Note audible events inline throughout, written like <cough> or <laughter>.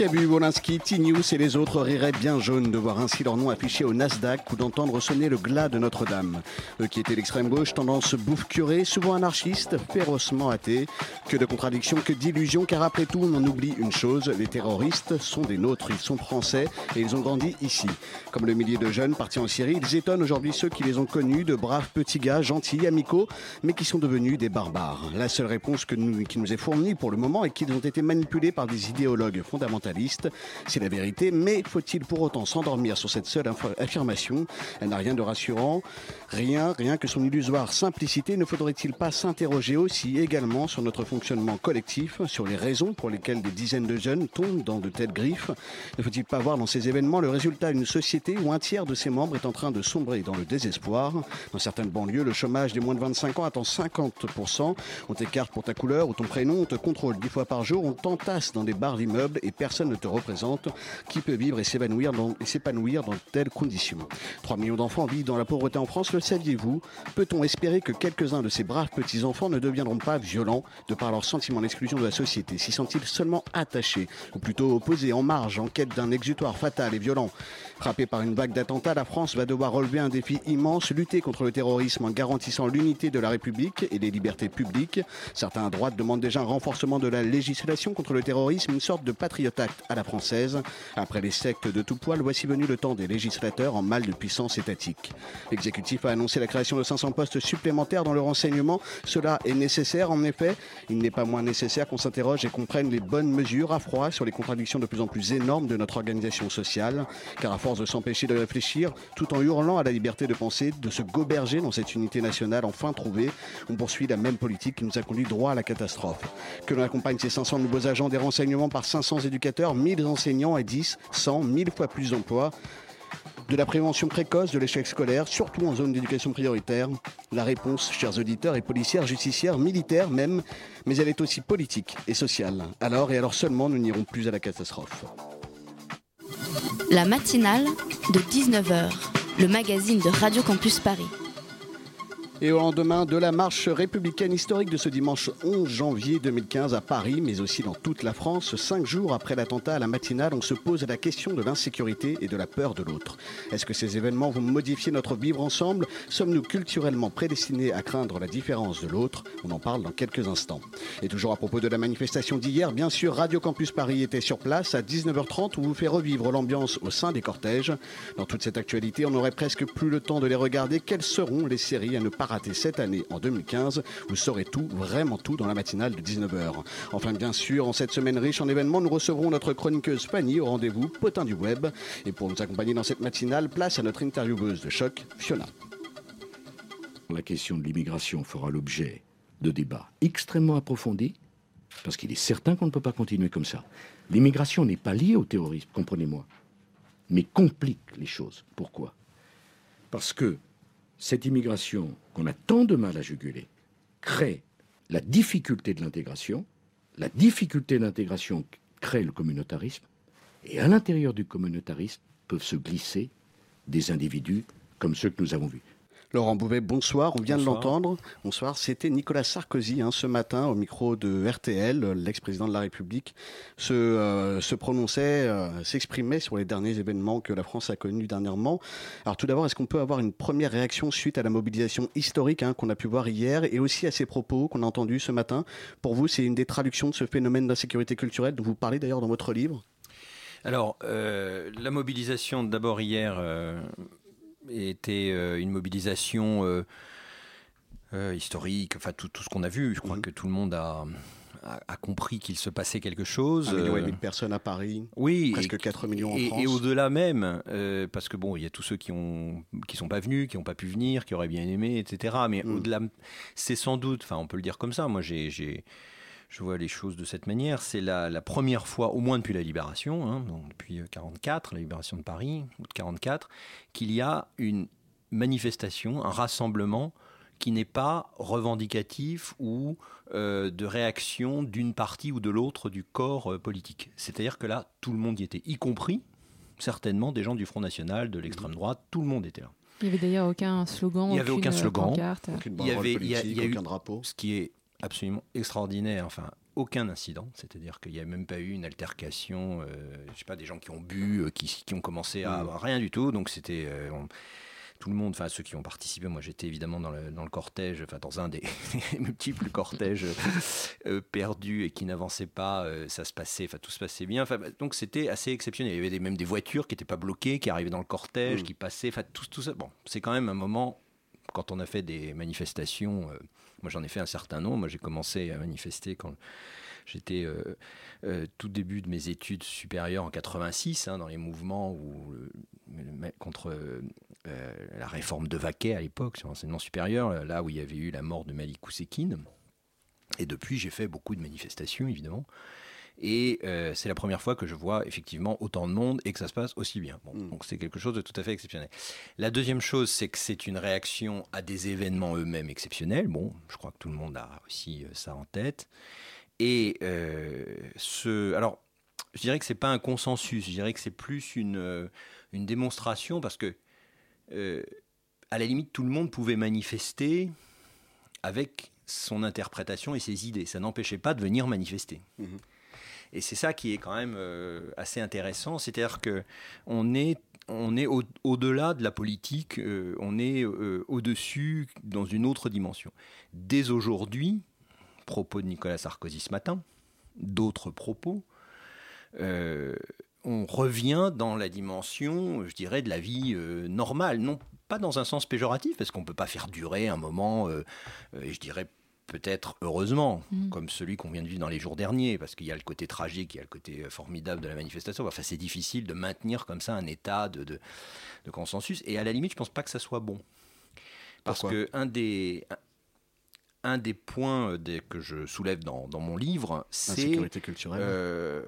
Cabu, Wolinski, T-News et les autres riraient bien jaunes de voir ainsi leur nom affiché au Nasdaq ou d'entendre sonner le glas de Notre-Dame. Eux qui étaient l'extrême gauche, tendance bouffe curée, souvent anarchistes, férocement athées. Que de contradictions, que d'illusions, car après tout, on en oublie une chose, les terroristes sont des nôtres, ils sont français et ils ont grandi ici. Comme le millier de jeunes partis en Syrie, ils étonnent aujourd'hui ceux qui les ont connus, de braves petits gars, gentils, amicaux, mais qui sont devenus des barbares. La seule réponse que nous, qui nous est fournie pour le moment est qu'ils ont été manipulés par des idéologues fondamentalistes. C'est la vérité, mais faut-il pour autant s'endormir sur cette seule affirmation? Elle n'a rien de rassurant, rien, rien que son illusoire simplicité. Ne faudrait-il pas s'interroger aussi également sur notre fonctionnement collectif, sur les raisons pour lesquelles des dizaines de jeunes tombent dans de telles griffes? Ne faut-il pas voir dans ces événements le résultat d'une société où un tiers de ses membres est en train de sombrer dans le désespoir? Dans certaines banlieues, le chômage des moins de 25 ans atteint 50%. On t'écarte pour ta couleur ou ton prénom, on te contrôle dix fois par jour, on t'entasse dans des bars d'immeubles et personne ne te représente. Qui peut vivre et s'évanouir dans, s'épanouir dans telles conditions 3 millions d'enfants vivent dans la pauvreté en France, le saviez-vous? Peut-on espérer que quelques-uns de ces braves petits-enfants ne deviendront pas violents de par leur sentiment d'exclusion de la société? S'y sont-ils seulement attachés, ou plutôt opposés, en marge, en quête d'un exutoire fatal et violent? Frappé par une vague d'attentats, la France va devoir relever un défi immense, lutter contre le terrorisme en garantissant l'unité de la République et les libertés publiques. Certains à droite demandent déjà un renforcement de la législation contre le terrorisme, une sorte de Patriot À la française. Après les sectes de tout poil, voici venu le temps des législateurs en mal de puissance étatique. L'exécutif a annoncé la création de 500 postes supplémentaires dans le renseignement. Cela est nécessaire, en effet. Il n'est pas moins nécessaire qu'on s'interroge et qu'on prenne les bonnes mesures à froid sur les contradictions de plus en plus énormes de notre organisation sociale. Car à force de s'empêcher de réfléchir, tout en hurlant à la liberté de penser, de se goberger dans cette unité nationale enfin trouvée, on poursuit la même politique qui nous a conduit droit à la catastrophe. Que l'on accompagne ces 500 nouveaux agents des renseignements par 500 éducateurs, 1000 enseignants et 10, 100, 1000 fois plus d'emplois de la prévention précoce de l'échec scolaire, surtout en zone d'éducation prioritaire. La réponse, chers auditeurs, est policière, justicière, militaire même, mais elle est aussi politique et sociale. Alors et alors seulement nous n'irons plus à la catastrophe. La matinale de 19h, le magazine de Radio Campus Paris. Et au lendemain de la marche républicaine historique de ce dimanche 11 janvier 2015 à Paris, mais aussi dans toute la France, cinq jours après l'attentat à la matinale, on se pose la question de l'insécurité et de la peur de l'autre. Est-ce que ces événements vont modifier notre vivre ensemble? Sommes-nous culturellement prédestinés à craindre la différence de l'autre? On en parle dans quelques instants. Et toujours à propos de la manifestation d'hier, bien sûr, Radio Campus Paris était sur place à 19h30 où vous fait revivre l'ambiance au sein des cortèges. Dans toute cette actualité, on n'aurait presque plus le temps de les regarder. Quelles seront les séries à ne pas raté cette année en 2015. Vous saurez tout, vraiment tout, dans la matinale de 19h. Enfin, bien sûr, en cette semaine riche en événements, nous recevrons notre chroniqueuse Fanny au rendez-vous Potin du Web. Et pour nous accompagner dans cette matinale, place à notre intervieweuse de choc, Fiona. La question de l'immigration fera l'objet de débats extrêmement approfondis, parce qu'il est certain qu'on ne peut pas continuer comme ça. L'immigration n'est pas liée au terrorisme, comprenez-moi, mais complique les choses. Pourquoi? Parce que cette immigration qu'on a tant de mal à juguler crée la difficulté de l'intégration, la difficulté de l'intégration crée le communautarisme, et à l'intérieur du communautarisme peuvent se glisser des individus comme ceux que nous avons vus. Laurent Bouvet, bonsoir. On vient Bonsoir. de l'entendre. Bonsoir. C'était Nicolas Sarkozy hein, ce matin au micro de RTL, l'ex-président de la République, se, euh, se prononçait, euh, s'exprimait sur les derniers événements que la France a connus dernièrement. Alors tout d'abord, est-ce qu'on peut avoir une première réaction suite à la mobilisation historique hein, qu'on a pu voir hier et aussi à ces propos qu'on a entendus ce matin? Pour vous, c'est une des traductions de ce phénomène d'insécurité culturelle dont vous parlez d'ailleurs dans votre livre? Alors, euh, la mobilisation d'abord hier euh, était euh, une mobilisation euh, euh, historique, enfin tout, tout ce qu'on a vu. Je crois Mhm. que tout le monde a, a, a compris qu'il se passait quelque chose. Un million et demi de personnes à Paris, oui, presque et- 4 millions en et, France. et au-delà même, euh, parce que bon, il y a tous ceux qui ont qui sont pas venus, qui n'ont pas pu venir, qui auraient bien aimé, etc. Mais Mm. au-delà, c'est sans doute, enfin, on peut le dire comme ça. Moi, j'ai je vois les choses de cette manière. C'est la, la première fois, au moins depuis la libération, hein, donc depuis 44, la libération de Paris, août 44, qu'il y a une manifestation, un rassemblement qui n'est pas revendicatif ou euh, de réaction d'une partie ou de l'autre du corps euh, politique. C'est-à-dire que là, tout le monde y était, y compris certainement des gens du Front National, de l'extrême droite, tout le monde était là. Il n'y avait d'ailleurs aucun slogan. Il n'y avait aucun aucune, euh, slogan. pancarte. Aucune Il y banderole avait- il y a- politique, il y a eu- aucun drapeau. Ce qui est absolument extraordinaire, enfin, aucun incident, c'est-à-dire qu'il n'y a même pas eu une altercation, euh, je sais pas, des gens qui ont bu, euh, qui, qui ont commencé à Mm. rien du tout, donc c'était euh, on- tout le monde, enfin ceux qui ont participé, moi j'étais évidemment dans le, dans le cortège, enfin dans un des <laughs> multiples cortèges euh, perdus et qui n'avançaient pas, euh, ça se passait, enfin tout se passait bien, donc c'était assez exceptionnel. Il y avait des- même des voitures qui n'étaient pas bloquées, qui arrivaient dans le cortège, Mm. qui passaient, enfin tout, tout ça. Bon, c'est quand même un moment quand on a fait des manifestations, euh, moi j'en ai fait un certain nombre. Moi j'ai commencé à manifester quand j'étais euh, euh, tout début de mes études supérieures en 86, hein, dans les mouvements contre euh, la réforme de Vaquet à l'époque sur l'enseignement supérieur, là où il y avait eu la mort de Malik Oussekine. Et depuis j'ai fait beaucoup de manifestations évidemment. Et euh, c'est la première fois que je vois effectivement autant de monde et que ça se passe aussi bien. Bon, Mm. Donc c'est quelque chose de tout à fait exceptionnel. La deuxième chose, c'est que c'est une réaction à des événements eux-mêmes exceptionnels. Bon, je crois que tout le monde a aussi euh, ça en tête. Et euh, ce, alors, je dirais que c'est pas un consensus. Je dirais que c'est plus une une démonstration parce que euh, à la limite tout le monde pouvait manifester avec son interprétation et ses idées. Ça n'empêchait pas de venir manifester. Mhm. Et c'est ça qui est quand même euh, assez intéressant, c'est-à-dire que on est on est au- au-delà de la politique, euh, on est euh, au-dessus dans une autre dimension. Dès aujourd'hui, propos de Nicolas Sarkozy ce matin, d'autres propos, on revient dans la dimension, je dirais, de la vie normale, non pas dans un sens péjoratif, parce qu'on ne peut pas faire durer un moment, et je dirais peut-être heureusement, Mm. comme celui qu'on vient de vivre dans les jours derniers, parce qu'il y a le côté tragique, il y a le côté euh, formidable de la manifestation. Enfin, c'est difficile de maintenir comme ça un état de, de, de consensus, et à la limite, je ne pense pas que ça soit bon. Parce Pourquoi? que un des, un, un des points euh, que je soulève dans, dans mon livre, c'est Insécurité culturelle. euh,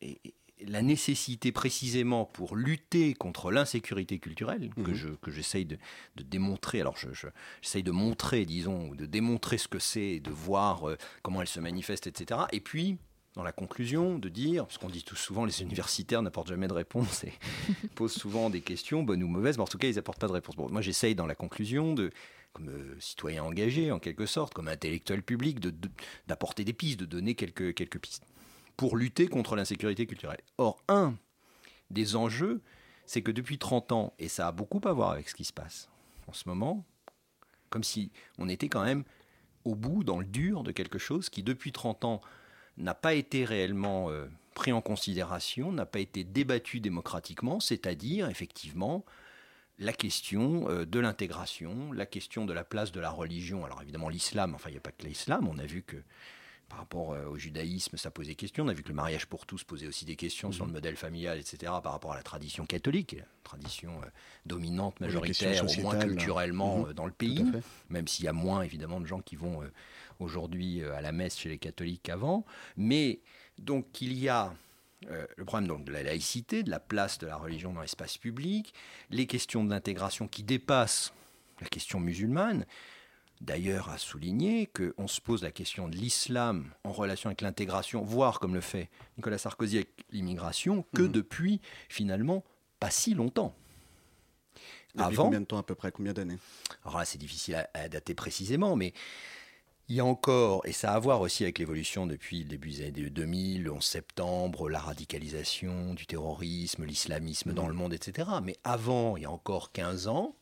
et- et la nécessité précisément pour lutter contre l'insécurité culturelle que Mhm. je que j'essaye de, de démontrer. Alors je, je- j'essaye de montrer, disons, ou de démontrer ce que c'est, de voir euh, comment elle se manifeste, etc. Et puis dans la conclusion, de dire, parce qu'on dit tout souvent, les universitaires n'apportent jamais de réponse et <laughs> posent souvent des questions, bonnes ou mauvaises, mais en tout cas, ils n'apportent pas de réponse. Bon, moi, j'essaye dans la conclusion de, comme euh, citoyen engagé, en quelque sorte, comme intellectuel public, de- de- d'apporter des pistes, de donner quelques, quelques pistes pour lutter contre l'insécurité culturelle. Or, un des enjeux, c'est que depuis 30 ans, et ça a beaucoup à voir avec ce qui se passe en ce moment, comme si on était quand même au bout, dans le dur de quelque chose qui, depuis 30 ans, n'a pas été réellement euh, pris en considération, n'a pas été débattu démocratiquement, c'est-à-dire, effectivement, la question euh, de l'intégration, la question de la place de la religion. Alors évidemment l'islam, enfin il n'y a pas que l'islam, on a vu que par rapport euh, au judaïsme, ça posait question. On a vu que le mariage pour tous posait aussi des questions sur le modèle familial, etc., par rapport à la tradition catholique, la tradition euh, dominante, majoritaire, au moins culturellement Mhm. euh, dans le pays, même s'il y a moins évidemment de gens qui vont euh, aujourd'hui à la messe chez les catholiques qu'avant. Mais donc il y a euh, le problème donc, de la laïcité, de la place de la religion dans l'espace public, les questions de l'intégration qui dépassent la question musulmane. D'ailleurs, à souligner qu'on se pose la question de l'islam en relation avec l'intégration, voire comme le fait Nicolas Sarkozy avec l'immigration, que Mhm. depuis finalement pas si longtemps. Depuis Avant, combien de temps à peu près? Combien d'années? Alors là, c'est difficile à, à dater précisément, mais il y a encore, et ça a à voir aussi avec l'évolution depuis le début des années 2000, le 11 septembre, la radicalisation du terrorisme, l'islamisme dans le monde, etc. Mais avant, il y a encore 15 ans,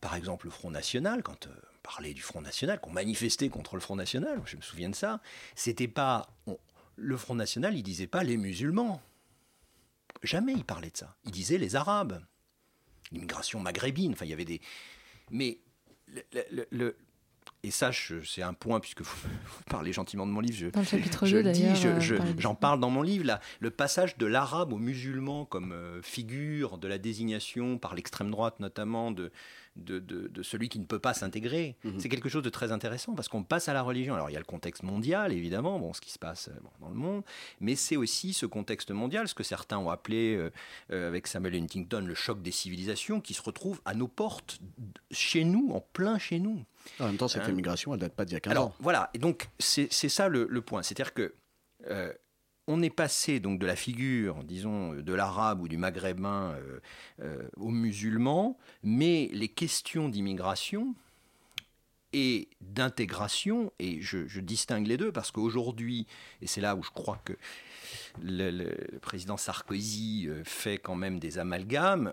par exemple le Front National, quand euh, on parlait du Front National, qu'on manifestait contre le Front National, je me souviens de ça, c'était pas... le Front National, il disait pas les musulmans. Jamais il parlait de ça. Il disait les Arabes l'immigration maghrébine. Enfin, il y avait des. Mais le- et ça, c'est un point, puisque vous, <laughs> vous parlez gentiment de mon livre, je, Dans le chapitre je 2 le dis, je- euh, j'en parle dans mon livre, là, le passage de l'arabe au musulman comme euh, figure de la désignation par l'extrême droite notamment de, de, de- de celui qui ne peut pas s'intégrer, Mhm. c'est quelque chose de très intéressant parce qu'on passe à la religion. Alors il y a le contexte mondial évidemment, bon, ce qui se passe euh, bon, dans le monde, mais c'est aussi ce contexte mondial, ce que certains ont appelé euh, euh, avec Samuel Huntington le choc des civilisations qui se retrouve à nos portes, chez nous, en plein chez nous. En même temps, cette Hein. immigration, elle date pas d'il y a 15 Alors ans. voilà, et donc c'est ça le, le point, c'est-à-dire que euh, on est passé donc de la figure, disons, de l'arabe ou du maghrébin euh, euh, au musulman, mais les questions d'immigration et d'intégration, et je, je distingue les deux parce qu'aujourd'hui, et c'est là où je crois que le, le- le président Sarkozy euh, fait quand même des amalgames,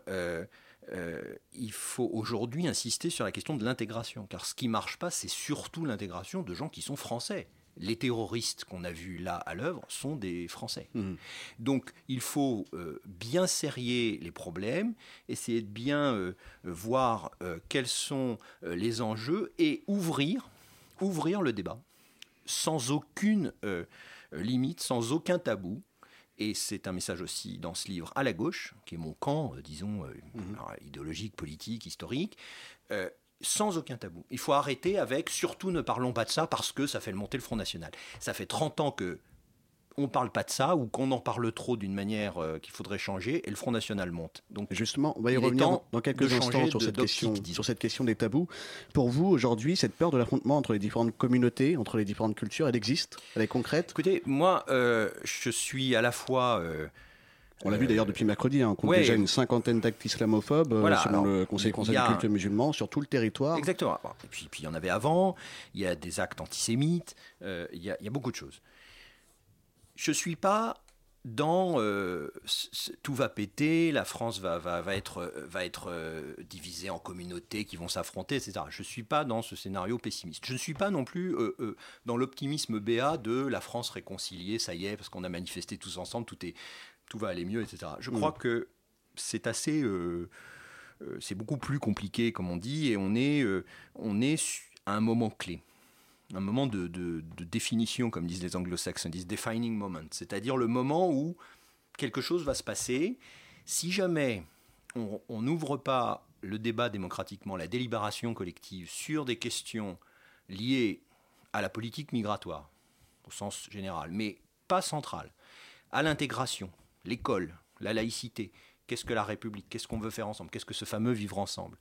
euh, il faut aujourd'hui insister sur la question de l'intégration, car ce qui marche pas, c'est surtout l'intégration de gens qui sont français. Les terroristes qu'on a vus là à l'œuvre sont des Français. Mhm. Donc il faut euh, bien serrer les problèmes, essayer de bien euh, voir quels sont les enjeux et ouvrir, ouvrir le débat sans aucune limite, sans aucun tabou. Et c'est un message aussi dans ce livre à la gauche, qui est mon camp, euh, disons, euh, alors, idéologique, politique, historique, euh, sans aucun tabou. Il faut arrêter avec surtout ne parlons pas de ça parce que ça fait monter le Front National. Ça fait 30 ans que on parle pas de ça ou qu'on en parle trop d'une manière euh, qu'il faudrait changer et le Front National monte. Donc Justement, on va y revenir dans, dans quelques instants sur de- cette, question, disons. sur cette question des tabous. Pour vous, aujourd'hui, cette peur de l'affrontement entre les différentes communautés, entre les différentes cultures, elle existe? Elle est concrète? Écoutez, moi euh, je suis à la fois euh, On l'a vu d'ailleurs depuis mercredi, hein, on compte ouais. déjà une cinquantaine d'actes islamophobes, Voilà, selon alors, le Conseil il conseil a- du culte musulman, sur tout le territoire. Exactement. Et puis, puis il y en avait avant, il y a des actes antisémites, il, y a, il y a beaucoup de choses. Je ne suis pas dans euh, tout va péter, la France va, va, va être, euh, va être euh, divisée en communautés qui vont s'affronter, etc. Je ne suis pas dans ce scénario pessimiste. Je ne suis pas non plus euh, dans l'optimisme béat de la France réconciliée, ça y est, parce qu'on a manifesté tous ensemble, tout, est, tout va aller mieux, etc. Je crois que c'est assez... c'est beaucoup plus compliqué, comme on dit, et on est, on est à un moment clé. Un moment de, définition, comme disent les anglo-saxons, disent defining moment, c'est-à-dire le moment où quelque chose va se passer. Si jamais on on n'ouvre pas le débat démocratiquement, la délibération collective sur des questions liées à la politique migratoire, au sens général, mais pas centrale, à l'intégration, l'école, la laïcité, qu'est-ce que la République, qu'est-ce qu'on veut faire ensemble, qu'est-ce que ce fameux vivre ensemble.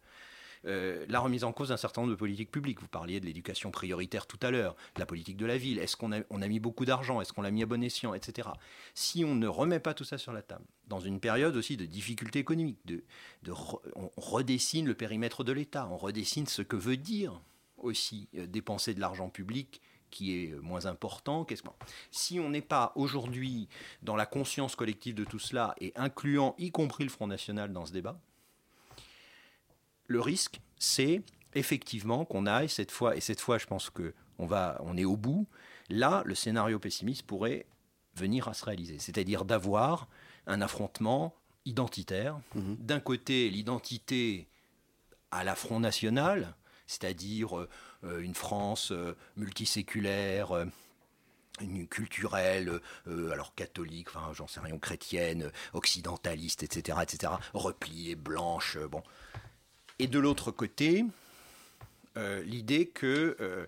Euh, la remise en cause d'un certain nombre de politiques publiques. Vous parliez de l'éducation prioritaire tout à l'heure, la politique de la ville. Est-ce qu'on a, on a mis beaucoup d'argent? Est-ce qu'on l'a mis à bon escient? Etc. Si on ne remet pas tout ça sur la table, dans une période aussi de difficultés économiques, on redessine le périmètre de l'État, on redessine ce que veut dire aussi euh, dépenser de l'argent public qui est euh, moins important. Qu'est-ce que- Si on n'est pas aujourd'hui dans la conscience collective de tout cela et incluant y compris le Front National dans ce débat, le risque, c'est effectivement qu'on aille cette fois, et cette fois je pense que on, va, on est au bout, là le scénario pessimiste pourrait venir à se réaliser. C'est-à-dire d'avoir un affrontement identitaire. D'un côté, l'identité à la Front National, c'est-à-dire euh, une France euh, multiséculaire, euh, une culturelle, euh, alors catholique, enfin j'en sais rien, chrétienne, occidentaliste, etc., etc., repliée, blanche, bon. Et de l'autre côté, euh, l'idée que euh,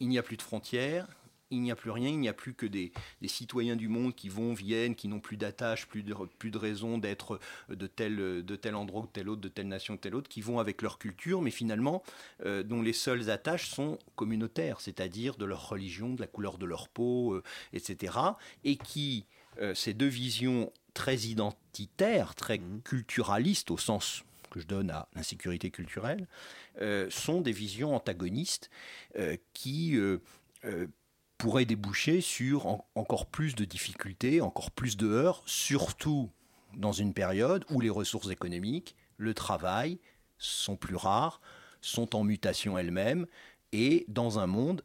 il n'y a plus de frontières, il n'y a plus rien, il n'y a plus que des, des citoyens du monde qui vont, viennent, qui n'ont plus d'attache, plus de, plus de raison d'être de tel, de tel endroit ou tel autre, de telle nation ou telle autre, qui vont avec leur culture, mais finalement, euh, dont les seules attaches sont communautaires, c'est-à-dire de leur religion, de la couleur de leur peau, euh, etc. Et qui, euh, ces deux visions très identitaires, très culturalistes au sens que je donne à l'insécurité culturelle, euh, sont des visions antagonistes euh, qui euh, pourraient déboucher sur en- encore plus de difficultés, encore plus de heurts, surtout dans une période où les ressources économiques, le travail sont plus rares, sont en mutation elles-mêmes, et dans un monde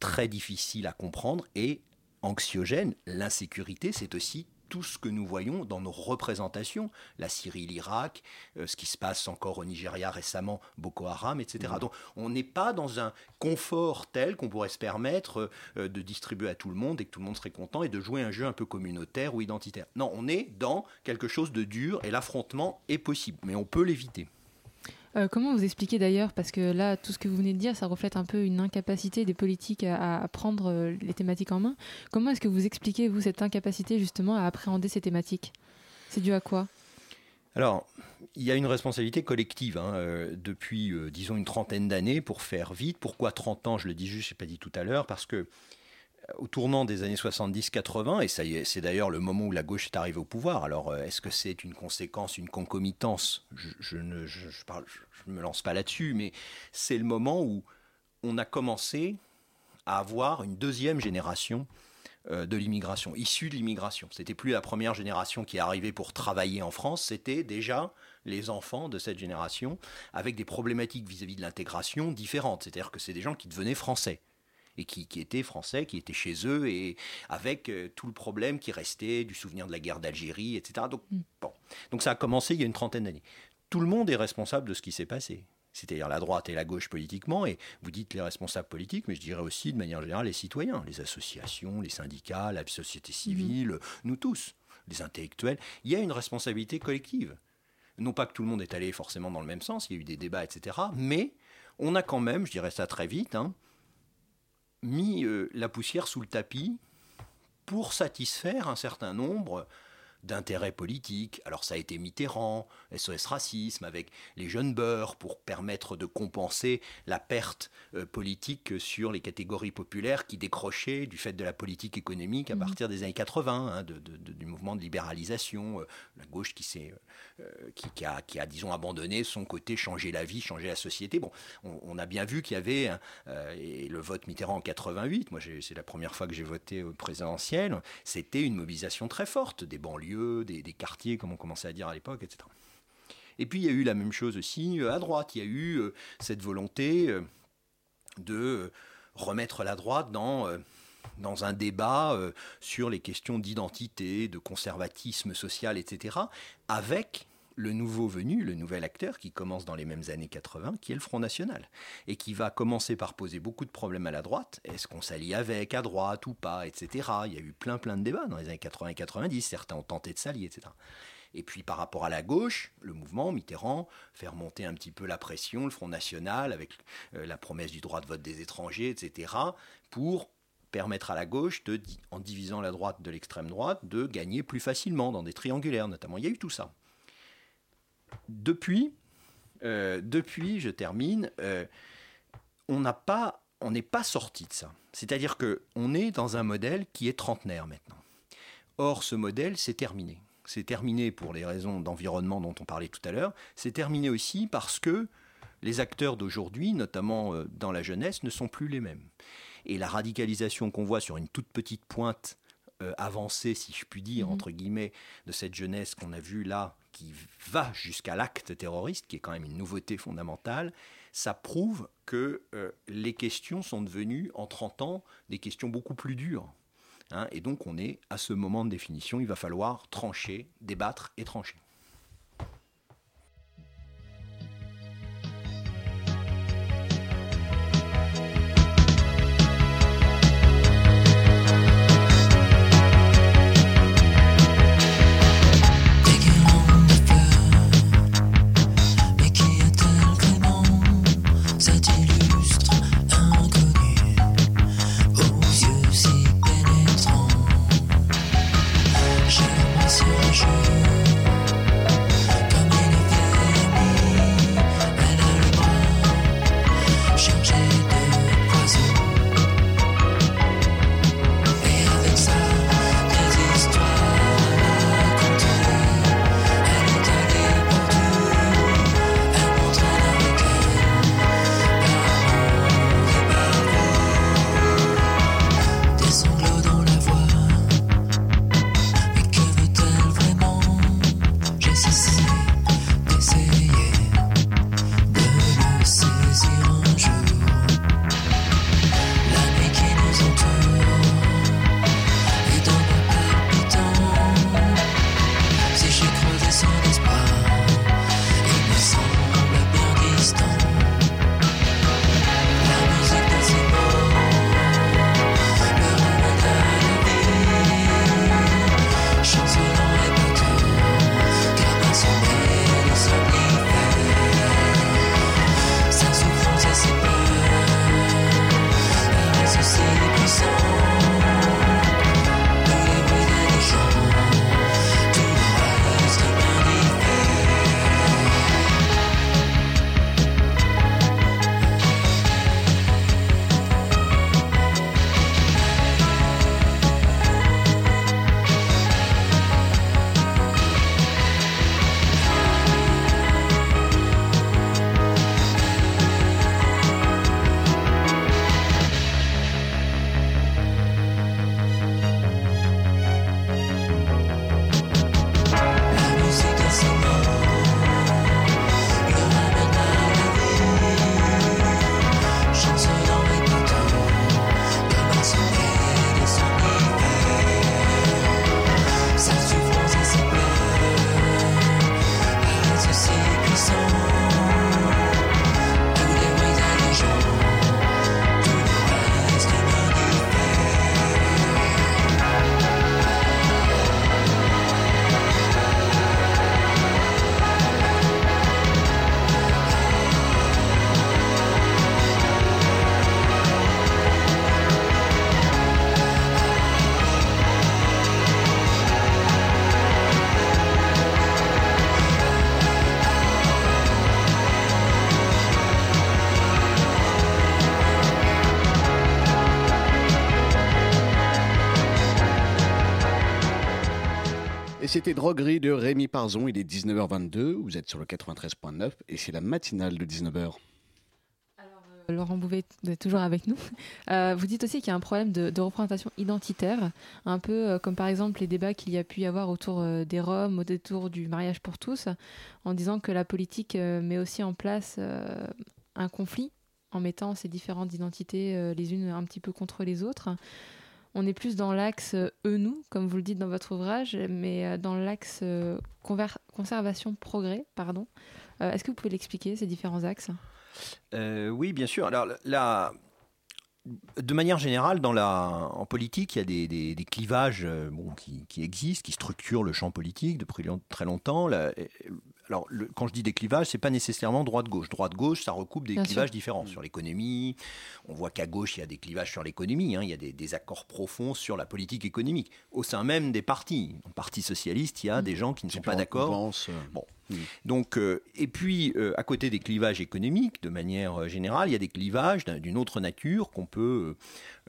très difficile à comprendre et anxiogène. L'insécurité, c'est aussi tout ce que nous voyons dans nos représentations, la Syrie, l'Irak, euh, ce qui se passe encore au Nigeria récemment, Boko Haram, etc. Donc on n'est pas dans un confort tel qu'on pourrait se permettre euh, de distribuer à tout le monde et que tout le monde serait content et de jouer un jeu un peu communautaire ou identitaire. Non, on est dans quelque chose de dur et l'affrontement est possible, mais on peut l'éviter. Euh, comment vous expliquez d'ailleurs, parce que là, tout ce que vous venez de dire, ça reflète un peu une incapacité des politiques à, prendre euh, les thématiques en main. Comment est-ce que vous expliquez, vous, cette incapacité justement à appréhender ces thématiques? C'est dû à quoi? Alors, il y a une responsabilité collective hein, euh, depuis, disons, une trentaine d'années pour faire vite. Pourquoi 30 ans? Je le dis juste, je n'ai pas dit tout à l'heure, parce que au tournant des années 70-80, et ça c'est d'ailleurs le moment où la gauche est arrivée au pouvoir. Alors, euh, est-ce que c'est une conséquence, une concomitance? Je, ne me lance pas là-dessus, mais c'est le moment où on a commencé à avoir une deuxième génération euh, de l'immigration, issue de l'immigration. C'était plus la première génération qui est arrivée pour travailler en France, c'était déjà les enfants de cette génération avec des problématiques vis à -vis de l'intégration différentes. C'est-à-dire que c'est des gens qui devenaient français et qui, étaient français, qui étaient chez eux, et avec euh, tout le problème qui restait du souvenir de la guerre d'Algérie, etc. Donc, mm. bon. Donc ça a commencé il y a une trentaine d'années. Tout le monde est responsable de ce qui s'est passé. C'est-à-dire la droite et la gauche politiquement, et vous dites les responsables politiques, mais je dirais aussi de manière générale les citoyens, les associations, les syndicats, la société civile, mm. nous tous, les intellectuels. Il y a une responsabilité collective. Non pas que tout le monde est allé forcément dans le même sens, il y a eu des débats, etc. Mais on a quand même, je dirais ça très vite, hein, mis euh, la poussière sous le tapis pour satisfaire un certain nombre d'intérêts politiques. Alors ça a été Mitterrand, SOS Racisme, avec les jeunes beurs pour permettre de compenser la perte euh, politique sur les catégories populaires qui décrochaient du fait de la politique économique à mhm. partir des années 80, hein, du mouvement de libéralisation, euh, la gauche qui, euh, qui, a, qui, a, disons, abandonné son côté changer la vie, changer la société. Bon, on, a bien vu qu'il y avait, et le vote Mitterrand en 88, moi c'est la première fois que j'ai voté au présidentiel, c'était une mobilisation très forte des banlieues des, quartiers, comme on commençait à dire à l'époque, etc. Et puis il y a eu la même chose aussi euh, à droite. Il y a eu euh, cette volonté euh, de remettre la droite dans, dans un débat sur les questions d'identité, de conservatisme social, etc., avec le nouveau venu, le nouvel acteur qui commence dans les mêmes années 80, qui est le Front National, et qui va commencer par poser beaucoup de problèmes à la droite. Est-ce qu'on s'allie avec, à droite ou pas, etc. Il y a eu plein plein de débats dans les années 80 et 90, certains ont tenté de s'allier, etc. Et puis par rapport à la gauche, le mouvement Mitterrand fait remonter un petit peu la pression, le Front National, avec euh, la promesse du droit de vote des étrangers, etc., pour permettre à la gauche, en divisant la droite de l'extrême droite, de gagner plus facilement dans des triangulaires notamment. Il y a eu tout ça depuis, euh, depuis, je termine, euh, on n'a pas, on n'est pas sorti de ça. C'est-à-dire que on est dans un modèle qui est trentenaire maintenant. Or, ce modèle, c'est terminé. C'est terminé pour les raisons d'environnement dont on parlait tout à l'heure. C'est terminé aussi parce que les acteurs d'aujourd'hui, notamment euh, dans la jeunesse, ne sont plus les mêmes. Et la radicalisation qu'on voit sur une toute petite pointe avancée, si je puis dire, mmh. entre guillemets, de cette jeunesse qu'on a vue là qui va jusqu'à l'acte terroriste, qui est quand même une nouveauté fondamentale, ça prouve que euh, les questions sont devenues, en 30 ans, des questions beaucoup plus dures. Hein. et donc on est à ce moment de définition, il va falloir trancher, débattre et trancher. C'était Droguerie de Rémi Parzon. Il est 19h22. Vous êtes sur le 93.9 et c'est la matinale de 19h. Euh, Laurent Bouvet, vous êtes toujours avec nous. Euh, vous dites aussi qu'il y a un problème de, représentation identitaire, un peu euh, comme par exemple les débats qu'il y a pu y avoir autour des Roms, autour du mariage pour tous, en disant que la politique met aussi en place un conflit en mettant ces différentes identités les unes un petit peu contre les autres. On est plus dans l'axe euh, eux-nous, comme vous le dites dans votre ouvrage, mais euh, dans l'axe euh, conservation-progrès, pardon. Est-ce que vous pouvez l'expliquer, ces différents axes? Oui, bien sûr. Alors, la, de manière générale, dans la, en politique, il y a des, clivages qui, existent, qui structurent le champ politique depuis très longtemps. Alors, le- quand je dis des clivages, c'est pas nécessairement droite-gauche. Droite-gauche, ça recoupe des Bien clivages sûr. différents sur l'économie. On voit qu'à gauche, il y a des clivages sur l'économie. hein. Il y a des, des accords profonds sur la politique économique. Au sein même des partis. Au Parti socialiste, il y a des gens qui ne sont pas d'accord. Euh, Bon. Donc, euh, et puis, euh, à côté des clivages économiques, de manière euh, générale, il y a des clivages d'un- d'une autre nature qu'on peut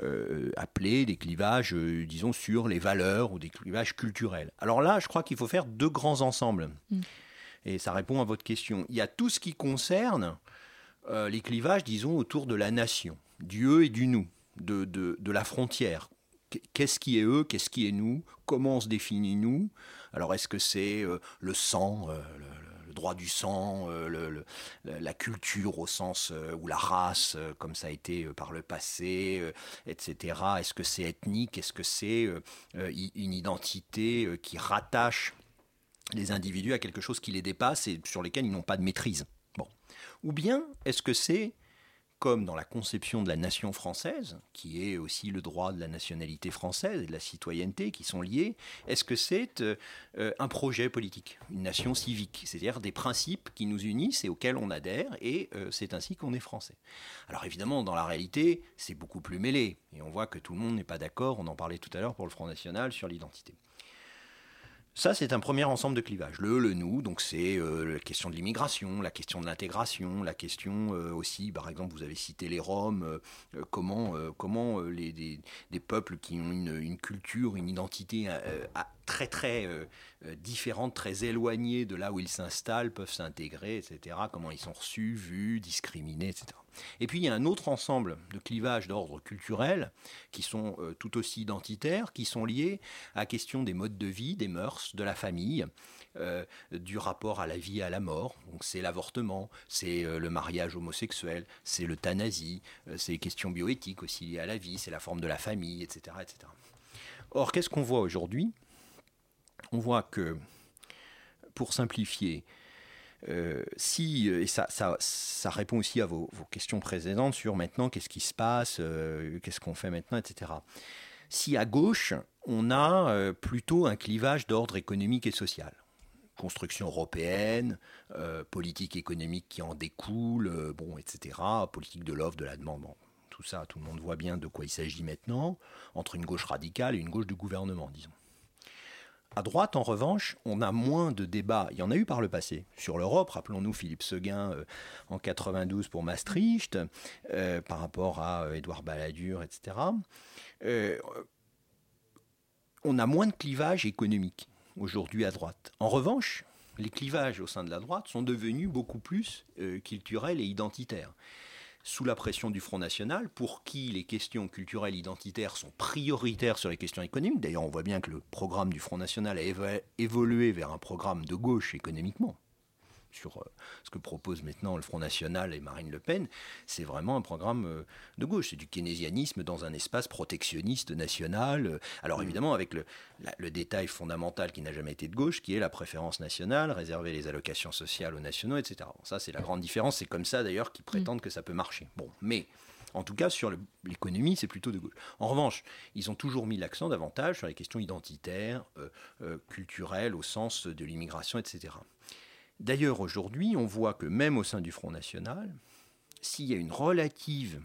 euh, appeler des clivages, disons, sur les valeurs ou des clivages culturels. Alors là, je crois qu'il faut faire deux grands ensembles. Et ça répond à votre question. Il y a tout ce qui concerne euh, les clivages, disons, autour de la nation, du eux et du nous, de, de, la frontière. Qu- Qu'est-ce qui est eux, qu'est-ce qui est nous, comment se définit nous? Alors est-ce que c'est euh, le sang, euh, le, droit du sang, la- culture au sens, ou la race, comme ça a été par le passé, etc. Est-ce que c'est ethnique? Est-ce que c'est une identité qui rattache les individus à quelque chose qui les dépasse et sur lesquels ils n'ont pas de maîtrise Bon. Ou bien est-ce que c'est comme dans la conception de la nation française, qui est aussi le droit de la nationalité française et de la citoyenneté qui sont liés, est-ce que c'est euh, euh, un projet politique, une nation civique, c'est-à-dire des principes qui nous unissent et auxquels on adhère, et euh, c'est ainsi qu'on est français. Alors évidemment, dans la réalité, c'est beaucoup plus mêlé, et on voit que tout le monde n'est pas d'accord, on en parlait tout à l'heure pour le Front National, sur l'identité. Ça, c'est un premier ensemble de clivages. Le, le nous, donc c'est euh, la question de l'immigration, la question de l'intégration, la question euh, aussi, par exemple, vous avez cité les Roms, euh, comment, comment les, des, peuples qui ont une, culture, une identité très très euh, euh, différente, très éloignée de là où ils s'installent, peuvent s'intégrer, etc. Comment ils sont reçus, vus, discriminés, etc. Et puis il y a un autre ensemble de clivages d'ordre culturel qui sont euh, tout aussi identitaires, qui sont liés à la question des modes de vie, des mœurs, de la famille, du rapport à la vie et à la mort. Donc c'est l'avortement, c'est le mariage homosexuel, c'est l'euthanasie, c'est les questions bioéthiques aussi liées à la vie, c'est la forme de la famille, etc. etc. Or, qu'est-ce qu'on voit aujourd'hui? On voit que, pour simplifier, euh, si, et ça, ça, répond aussi à vos, questions précédentes sur maintenant qu'est-ce qui se passe, euh, qu'est-ce qu'on fait maintenant, etc. Si à gauche, on a euh, plutôt un clivage d'ordre économique et social, construction européenne, euh, politique économique qui en découle, euh, bon, etc., politique de l'offre, de la demande, bon, tout ça, tout le monde voit bien de quoi il s'agit maintenant, entre une gauche radicale et une gauche du gouvernement, disons. À droite, en revanche, on a moins de débats. Il y en a eu par le passé sur l'Europe. Rappelons-nous Philippe Seguin euh, en 92 pour Maastricht, euh, par rapport à euh, Édouard Balladur, etc. On a moins de clivages économiques aujourd'hui à droite. En revanche, les clivages au sein de la droite sont devenus beaucoup plus culturels et identitaires sous la pression du Front National, pour qui les questions culturelles identitaires sont prioritaires sur les questions économiques. D'ailleurs, on voit bien que le programme du Front National a évo- évolué vers un programme de gauche économiquement. Sur euh, ce que propose maintenant le Front National et Marine Le Pen, c'est vraiment un programme euh, de gauche. C'est du keynésianisme dans un espace protectionniste national. Euh, Alors évidemment, avec le, la- le détail fondamental qui n'a jamais été de gauche, qui est la préférence nationale, réserver les allocations sociales aux nationaux, etc. Bon, ça, c'est la grande différence. C'est comme ça, d'ailleurs, qu'ils prétendent que ça peut marcher. Bon, mais en tout cas, sur l'économie, c'est plutôt de gauche. En revanche, ils ont toujours mis l'accent davantage sur les questions identitaires, euh, euh, culturelles, au sens de l'immigration, etc. D'ailleurs, aujourd'hui, on voit que même au sein du Front National, s'il y a une relative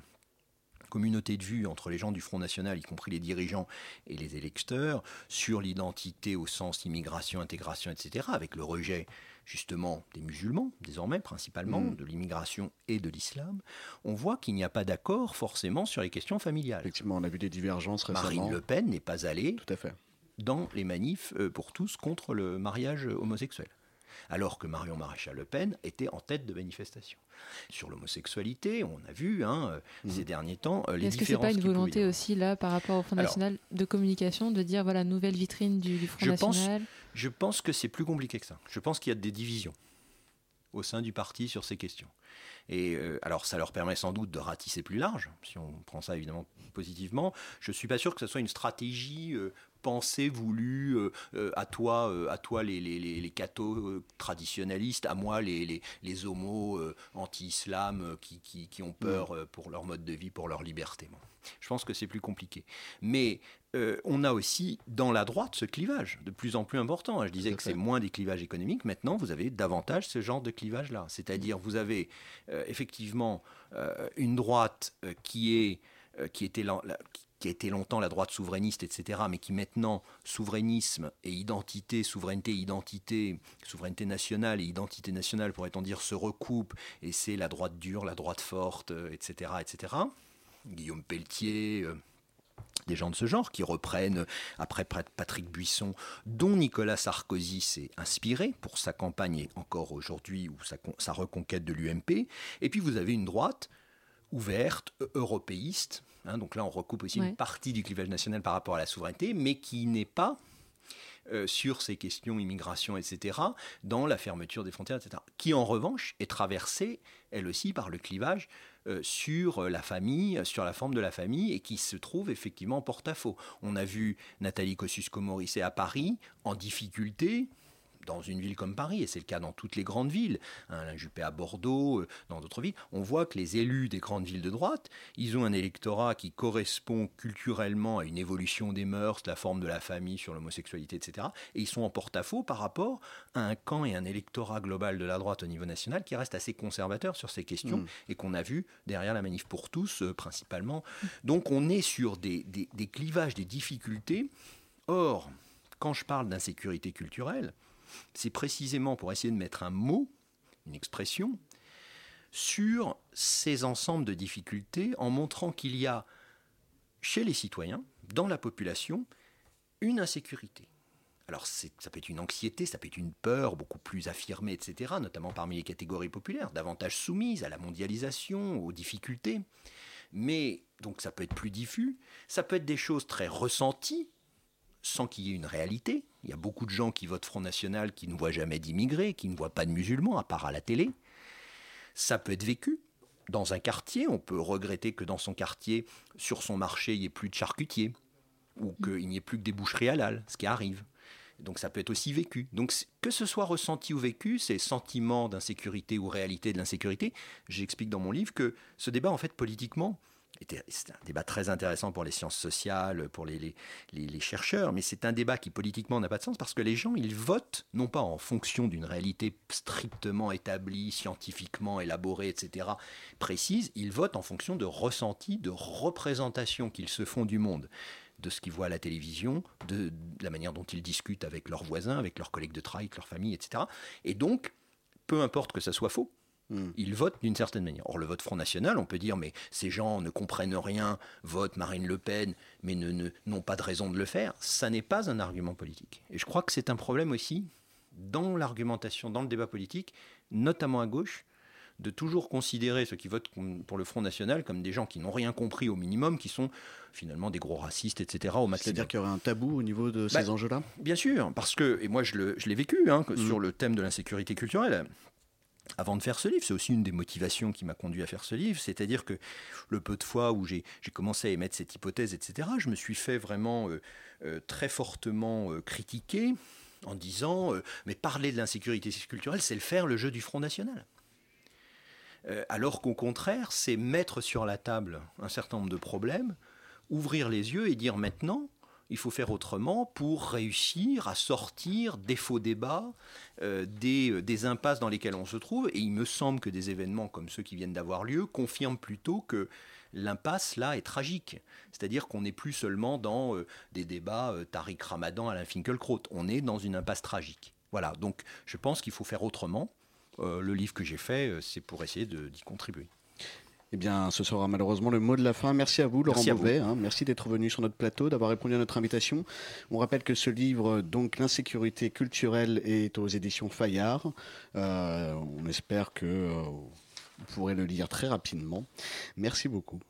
communauté de vue entre les gens du Front National, y compris les dirigeants et les électeurs, sur l'identité au sens immigration, intégration, etc., avec le rejet justement des musulmans, désormais principalement, Mm. de l'immigration et de l'islam, on voit qu'il n'y a pas d'accord forcément sur les questions familiales. Effectivement, on a vu des divergences récemment. Marine Le Pen n'est pas allée Tout à fait. dans les manifs euh, pour tous contre le mariage homosexuel. Alors que Marion Maréchal Le Pen était en tête de manifestation. Sur l'homosexualité, on a vu hein, euh, Mmh. ces derniers temps euh, les Est-ce que c'est pas une volonté aussi là par rapport au Front Alors- National de communication de dire voilà nouvelle vitrine du, du Front Je pense- National? Je pense que c'est plus compliqué que ça. Je pense qu'il y a des divisions au sein du parti sur ces questions. Et euh, alors, ça leur permet sans doute de ratisser plus large, si on prend ça évidemment positivement. Je suis pas sûr que ce soit une stratégie euh, pensée, voulue, euh, euh, à toi, euh, à toi les, les, les, les cathos traditionnalistes, à moi les, les, les homos anti-islam qui, qui, qui ont peur pour leur mode de vie, pour leur liberté. Bon. Je pense que c'est plus compliqué. Mais on a aussi dans la droite ce clivage de plus en plus important. Je disais que c'est moins des clivages économiques. Maintenant, vous avez davantage ce genre de clivage-là. C'est-à-dire, vous avez effectivement une droite qui est qui était la- la- qui a été longtemps la droite souverainiste, etc., mais qui maintenant, souverainisme et identité, souveraineté, identité, souveraineté nationale et identité nationale, pourrait-on dire, se recoupent, et c'est la droite dure, la droite forte, euh, etc., etc. Guillaume Pelletier, euh, des gens de ce genre qui reprennent, après Pat- Patrick Buisson, dont Nicolas Sarkozy s'est inspiré pour sa campagne et encore aujourd'hui ou sa, sa reconquête de l'UMP. Et puis vous avez une droite ouverte, euh, européiste. hein, donc là, on recoupe aussi Ouais. une partie du clivage national par rapport à la souveraineté, mais qui n'est pas euh, sur ces questions immigration, etc., dans la fermeture des frontières, etc., qui en revanche est traversée, elle aussi, par le clivage euh, sur la famille, sur la forme de la famille, et qui se trouve effectivement en porte-à-faux. On a vu Nathalie Kosciusko-Morizet à Paris, en difficulté, dans une ville comme Paris, et c'est le cas dans toutes les grandes villes, hein, Alain Juppé à Bordeaux, euh, dans d'autres villes, on voit que les élus des grandes villes de droite, ils ont un électorat qui correspond culturellement à une évolution des mœurs, la forme de la famille, sur l'homosexualité, etc. Et ils sont en porte-à-faux par rapport à un camp et un électorat global de la droite au niveau national qui reste assez conservateur sur ces questions Mm. et qu'on a vu derrière la manif pour tous euh, principalement. Donc on est sur des, des- des clivages, des difficultés. Or, quand je parle d'insécurité culturelle, c'est précisément pour essayer de mettre un mot, une expression, sur ces ensembles de difficultés en montrant qu'il y a chez les citoyens, dans la population, une insécurité. Alors ça peut être une anxiété, ça peut être une peur beaucoup plus affirmée, etc., notamment parmi les catégories populaires, davantage soumises à la mondialisation, aux difficultés. Mais donc ça peut être plus diffus, ça peut être des choses très ressenties, sans qu'il y ait une réalité. Il y a beaucoup de gens qui votent Front National qui ne voient jamais d'immigrés, qui ne voient pas de musulmans, à part à la télé. Ça peut être vécu. Dans un quartier, on peut regretter que dans son quartier, sur son marché, il n'y ait plus de charcutiers, ou qu'il n'y ait plus que des boucheries halal, ce qui arrive. Donc ça peut être aussi vécu. Donc que ce soit ressenti ou vécu, ces sentiments d'insécurité ou réalité de l'insécurité, j'explique dans mon livre que ce débat, en fait, politiquement, c'est un débat très intéressant pour les sciences sociales, pour les, chercheurs, mais c'est un débat qui politiquement n'a pas de sens parce que les gens, ils votent non pas en fonction d'une réalité strictement établie, scientifiquement élaborée, etc., précise, ils votent en fonction de ressentis, de représentations qu'ils se font du monde de ce qu'ils voient à la télévision, de, de la manière dont ils discutent avec leurs voisins, avec leurs collègues de travail, avec leur famille, etc. Et donc, peu importe que ça soit faux, Mm. ils votent d'une certaine manière. Or, le vote Front National, on peut dire, mais ces gens ne comprennent rien, votent Marine Le Pen, mais ne- n'ont pas de raison de le faire. Ça n'est pas un argument politique. Et je crois que c'est un problème aussi dans l'argumentation, dans le débat politique, notamment à gauche, de toujours considérer ceux qui votent pour le Front National comme des gens qui n'ont rien compris au minimum, qui sont finalement des gros racistes, etc. au. C'est-à-dire qu'il y aurait un tabou au niveau de Bah, ces enjeux-là? Bien sûr, parce que, et moi je l'ai vécu hein, Mhm. sur le thème de l'insécurité culturelle. Avant de faire ce livre, c'est aussi une des motivations qui m'a conduit à faire ce livre, c'est-à-dire que le peu de fois où j'ai commencé à émettre cette hypothèse, etc., je me suis fait vraiment euh, euh, très fortement euh, critiquer en disant mais parler de l'insécurité culturelle, c'est le faire le jeu du Front National. Alors qu'au contraire, c'est mettre sur la table un certain nombre de problèmes, ouvrir les yeux et dire maintenant, il faut faire autrement pour réussir à sortir des faux débats, euh, des, euh, des impasses dans lesquelles on se trouve. Et il me semble que des événements comme ceux qui viennent d'avoir lieu confirment plutôt que l'impasse là est tragique. C'est-à-dire qu'on n'est plus seulement dans euh, des débats euh, Tariq Ramadan, Alain Finkielkraut. On est dans une impasse tragique. Voilà, donc je pense qu'il faut faire autrement. Le livre que j'ai fait, c'est pour essayer d'y contribuer. Eh bien, ce sera malheureusement le mot de la fin. Merci à vous, Laurent Merci. Beauvais. hein. Merci d'être venu sur notre plateau, d'avoir répondu à notre invitation. On rappelle que ce livre, donc l'insécurité culturelle, est aux éditions Fayard. Euh, on espère que euh, vous pourrez le lire très rapidement. Merci beaucoup.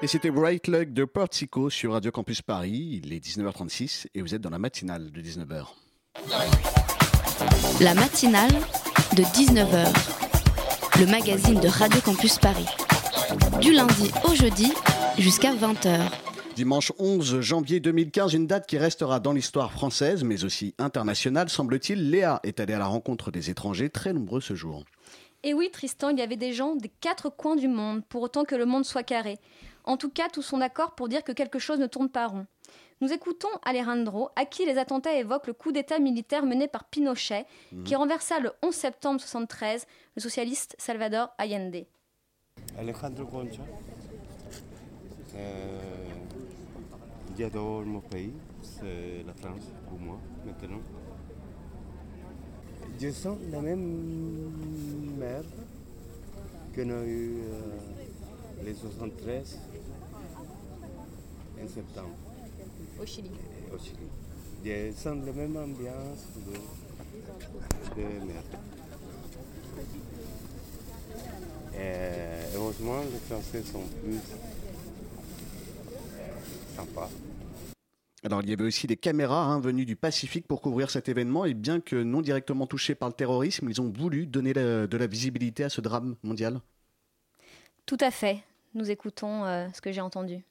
Et c'était Bright Luck de Portico sur Radio Campus Paris. Il est 19h36 et vous êtes dans la matinale de 19h. La matinale de 19h, le magazine de Radio Campus Paris. Du lundi au jeudi jusqu'à 20h. Dimanche 11 janvier 2015, une date qui restera dans l'histoire française, mais aussi internationale, semble-t-il. Léa est allée à la rencontre des étrangers, très nombreux ce jour. Et oui, Tristan, il y avait des gens des quatre coins du monde, pour autant que le monde soit carré. En tout cas, tous sont d'accord pour dire que quelque chose ne tourne pas rond. Nous écoutons Alejandro, à qui les attentats évoquent le coup d'État militaire mené par Pinochet, qui renversa le 11 septembre 1973 le socialiste Salvador Allende. Alejandro Concha. Euh, J'adore mon pays, c'est la France pour moi maintenant. Je sens la même merde qu'on a eu euh, les 73 en septembre Au Chili. au Chili. Je sens la même ambiance de, de merde. Et heureusement, les Français sont plus sympas. Alors il y avait aussi des caméras hein, venues du Pacifique pour couvrir cet événement et bien que non directement touchés par le terrorisme, ils ont voulu donner la- de la visibilité à ce drame mondial. Tout à fait. Nous écoutons euh, ce que j'ai entendu.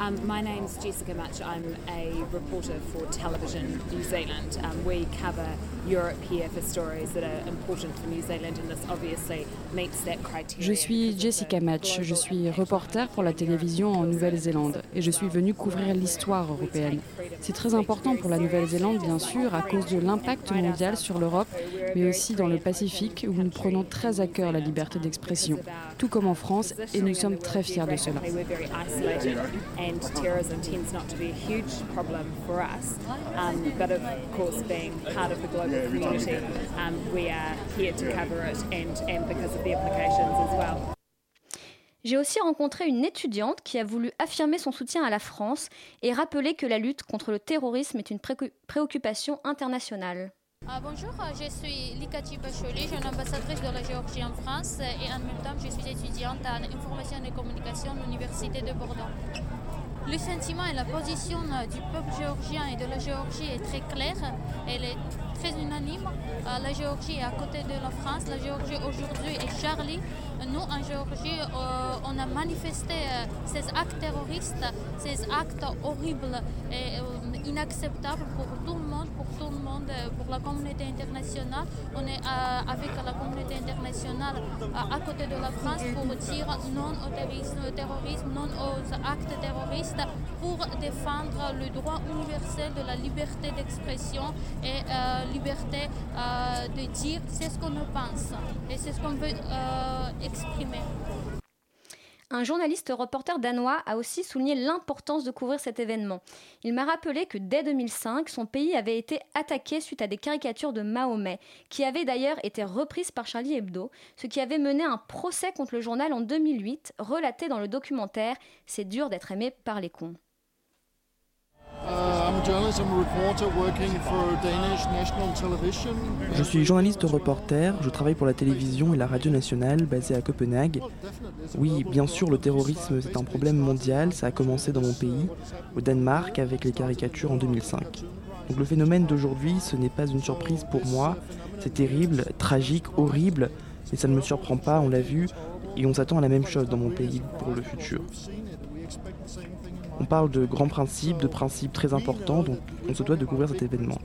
Um, my name's Jessica Much. I'm a reporter for Television New Zealand. Um, we cover Europe here for stories that are important for New Zealand, and this obviously meets that criteria. Je suis Jessica Match, je suis reporter pour la télévision en Nouvelle-Zélande et je suis venue couvrir l'histoire européenne. C'est très important pour la Nouvelle-Zélande, bien sûr, à cause de l'impact mondial sur l'Europe, mais aussi dans le Pacifique où nous prenons très à cœur la liberté d'expression, tout comme en France, et nous sommes très fiers de cela. J'ai aussi rencontré une étudiante qui a voulu affirmer son soutien à la France et rappeler que la lutte contre le terrorisme est une préoccupation internationale. Ah, bonjour, je suis Likati Bacholi, je suis ambassadrice de la Géorgie en France et en même temps je suis étudiante en information et communication à l'Université de Bordeaux. Le sentiment et la position euh, du peuple géorgien et de la Géorgie est très claire, elle est très unanime. Euh, La Géorgie est à côté de la France, la Géorgie aujourd'hui est Charlie. Nous en Géorgie, euh, on a manifesté ces actes terroristes, ces actes horribles inacceptables pour tout le monde, pour tout le monde, euh, pour la communauté internationale. On est euh, avec la communauté internationale euh, à côté de la France pour dire non au terrorisme, non aux actes terroristes, pour défendre le droit universel de la liberté d'expression et liberté de dire c'est ce qu'on pense et c'est ce qu'on veut exprimer. Un journaliste reporter danois a aussi souligné l'importance de couvrir cet événement. Il m'a rappelé que dès 2005, son pays avait été attaqué suite à des caricatures de Mahomet, qui avaient d'ailleurs été reprises par Charlie Hebdo, ce qui avait mené un procès contre le journal en 2008, relaté dans le documentaire C'est dur d'être aimé par les cons. Je suis journaliste reporter, je travaille pour la télévision et la radio nationale basée à Copenhague. Oui, bien sûr, le terrorisme c'est un problème mondial, ça a commencé dans mon pays, au Danemark, avec les caricatures en 2005. Donc le phénomène d'aujourd'hui, ce n'est pas une surprise pour moi, c'est terrible, tragique, horrible, mais ça ne me surprend pas, on l'a vu, et on s'attend à la même chose dans mon pays pour le futur. On parle de grands principes, de principes très importants, donc on se doit de couvrir cet événement.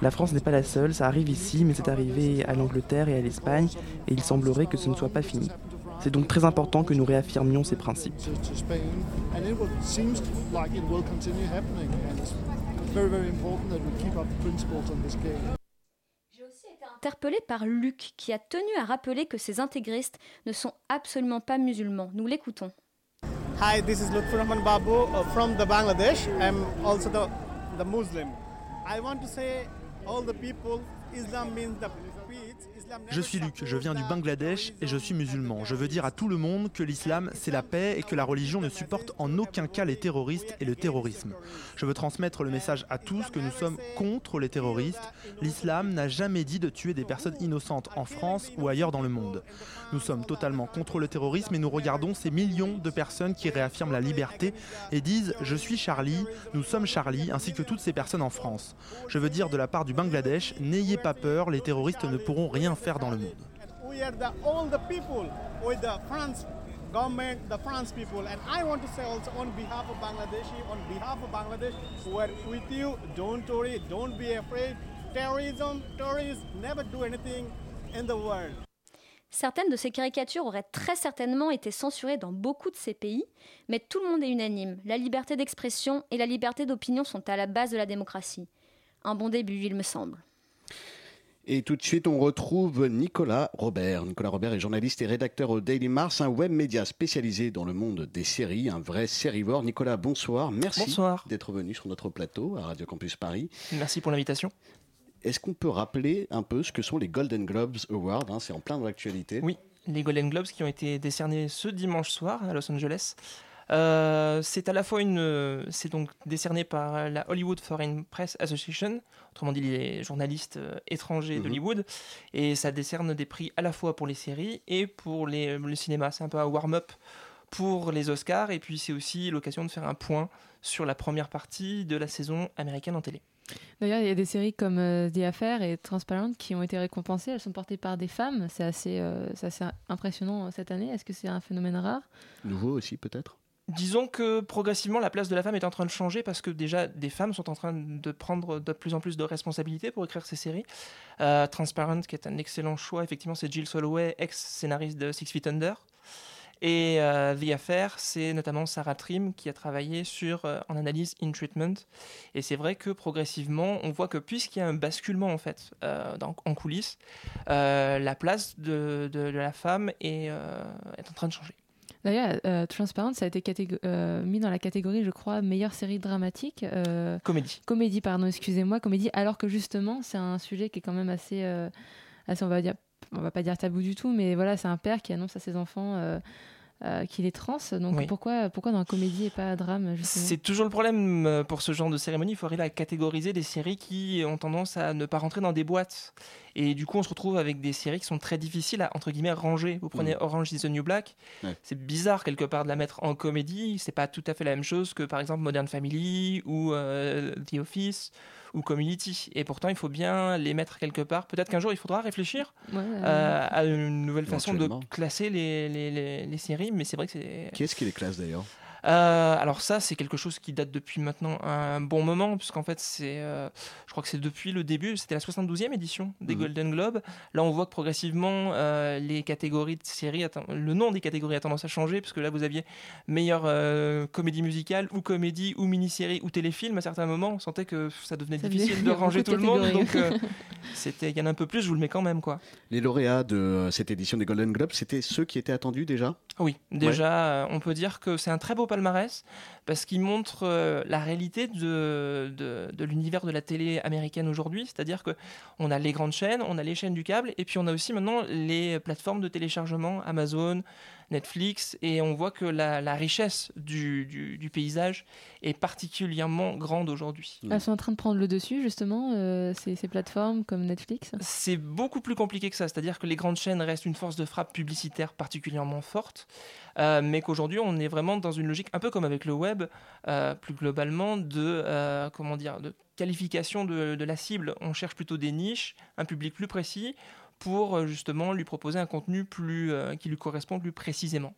La France n'est pas la seule, ça arrive ici, mais c'est arrivé à l'Angleterre et à l'Espagne, et il semblerait que ce ne soit pas fini. C'est donc très important que nous réaffirmions ces principes. Interpellé par Luc, qui a tenu à rappeler que ces intégristes ne sont absolument pas musulmans. Nous l'écoutons. Hi, this is Lutfur Rahman Babu uh, from the Bangladesh. I'm also the, the Muslim. I want to say all the people, Islam means the Je suis Luc, je viens du Bangladesh et je suis musulman. Je veux dire à tout le monde que l'islam, c'est la paix et que la religion ne supporte en aucun cas les terroristes et le terrorisme. Je veux transmettre le message à tous que nous sommes contre les terroristes. L'islam n'a jamais dit de tuer des personnes innocentes en France ou ailleurs dans le monde. Nous sommes totalement contre le terrorisme et nous regardons ces millions de personnes qui réaffirment la liberté et disent « Je suis Charlie, nous sommes Charlie », ainsi que toutes ces personnes en France. Je veux dire de la part du Bangladesh, n'ayez pas peur, les terroristes ne pourront rien faire dans le monde. we are the all the people with the France government, the France people, and I want to say also on behalf of Bangladeshi, on behalf of Bangladesh, we're with you. Don't worry, don't be afraid. Terrorism, terrorists never do anything in the world. Certaines de ces caricatures auraient très certainement été censurées dans beaucoup de ces pays, mais tout le monde est unanime. La liberté d'expression et la liberté d'opinion sont à la base de la démocratie. Un bon début, il me semble. Et tout de suite, on retrouve Nicolas Robert. Nicolas Robert est journaliste et rédacteur au Daily Mars, un web média spécialisé dans le monde des séries, un vrai sérivore. Nicolas, bonsoir. Merci Bonsoir. d'être venu sur notre plateau à Radio Campus Paris. Merci pour l'invitation. Est-ce qu'on peut rappeler un peu ce que sont les Golden Globes Awards hein, C'est en plein dans l'actualité. Oui, les Golden Globes qui ont été décernés ce dimanche soir à Los Angeles. Euh, c'est à la fois une, euh, c'est donc décerné par la Hollywood Foreign Press Association, autrement dit les journalistes euh, étrangers Mhm. d'Hollywood, et ça décerne des prix à la fois pour les séries et pour les, le cinéma. C'est un peu un warm-up pour les Oscars, et puis c'est aussi l'occasion de faire un point sur la première partie de la saison américaine en télé. D'ailleurs, il y a des séries comme euh, The Affair et Transparent qui ont été récompensées. Elles sont portées par des femmes. C'est assez, euh, c'est assez impressionnant cette année. Est-ce que c'est un phénomène rare? Nouveau aussi, peut-être? Disons que progressivement, la place de la femme est en train de changer parce que déjà, des femmes sont en train de prendre de plus en plus de responsabilités pour écrire ces séries. Euh, Transparent, qui est un excellent choix, effectivement, c'est Jill Soloway, ex-scénariste de Six Feet Under. Et euh, The Affair, c'est notamment Sarah Trim qui a travaillé sur euh, en analyse in treatment. Et c'est vrai que progressivement, on voit que puisqu'il y a un basculement en fait euh, en coulisses, euh, la place de, de- de la femme est, euh, est en train de changer. D'ailleurs, euh, Transparent, ça a été euh, mis dans la catégorie, je crois, meilleure série dramatique. euh, Comédie. Comédie, pardon, excusez-moi, comédie. Alors que justement, c'est un sujet qui est quand même assez, assez, on va dire, on va pas dire tabou du tout, mais voilà, c'est un père qui annonce à ses enfants euh, qu'il est trans. Donc Oui. pourquoi, pourquoi dans la comédie et pas drame justement C'est toujours le problème euh, pour ce genre de cérémonie. Il faut arriver à catégoriser des séries qui ont tendance à ne pas rentrer dans des boîtes. Et du coup, on se retrouve avec des séries qui sont très difficiles à, entre guillemets, ranger. Vous prenez Mm. Orange is the New Black. Ouais. C'est bizarre, quelque part, de la mettre en comédie. C'est pas tout à fait la même chose que, par exemple, Modern Family ou euh, The Office ou Community. Et pourtant, il faut bien les mettre quelque part. Peut-être qu'un jour, il faudra réfléchir Ouais, euh, à une nouvelle façon de classer les, les, les- les séries. Mais c'est vrai que c'est... Qui est-ce qui les classe d'ailleurs? Euh, alors ça, c'est quelque chose qui date depuis maintenant un bon moment, puisqu'en fait, c'est, euh, je crois que c'est depuis le début, c'était la 72e édition des Mhm. Golden Globes. Là, on voit que progressivement, euh, les catégories de séries, le nom des catégories a tendance à changer, parce que là, vous aviez meilleure euh, comédie musicale, ou comédie, ou mini-série, ou téléfilm. À certains moments, on sentait que ça devenait Ça difficile de ranger tout le monde, donc euh, <laughs> c'était, il y en a un peu plus, je vous le mets quand même, quoi. Les lauréats de cette édition des Golden Globes, c'était ceux qui étaient attendus déjà? Oui, déjà, euh, on peut dire que c'est un très beau parce qu'il montre euh, la réalité de, de, de l'univers de la télé américaine aujourd'hui. C'est-à-dire que on a les grandes chaînes, on a les chaînes du câble, et puis on a aussi maintenant les plateformes de téléchargement Amazon, Netflix, et on voit que la, la richesse du, du- du paysage est particulièrement grande aujourd'hui. Elles sont en train de prendre le dessus, justement, euh, ces, ces plateformes comme Netflix. C'est beaucoup plus compliqué que ça, c'est-à-dire que les grandes chaînes restent une force de frappe publicitaire particulièrement forte, euh, mais qu'aujourd'hui on est vraiment dans une logique un peu comme avec le web, euh, plus globalement de euh, comment dire, de qualification de, de la cible. On cherche plutôt des niches, un public plus précis, pour euh, justement lui proposer un contenu plus euh, qui lui correspond plus précisément.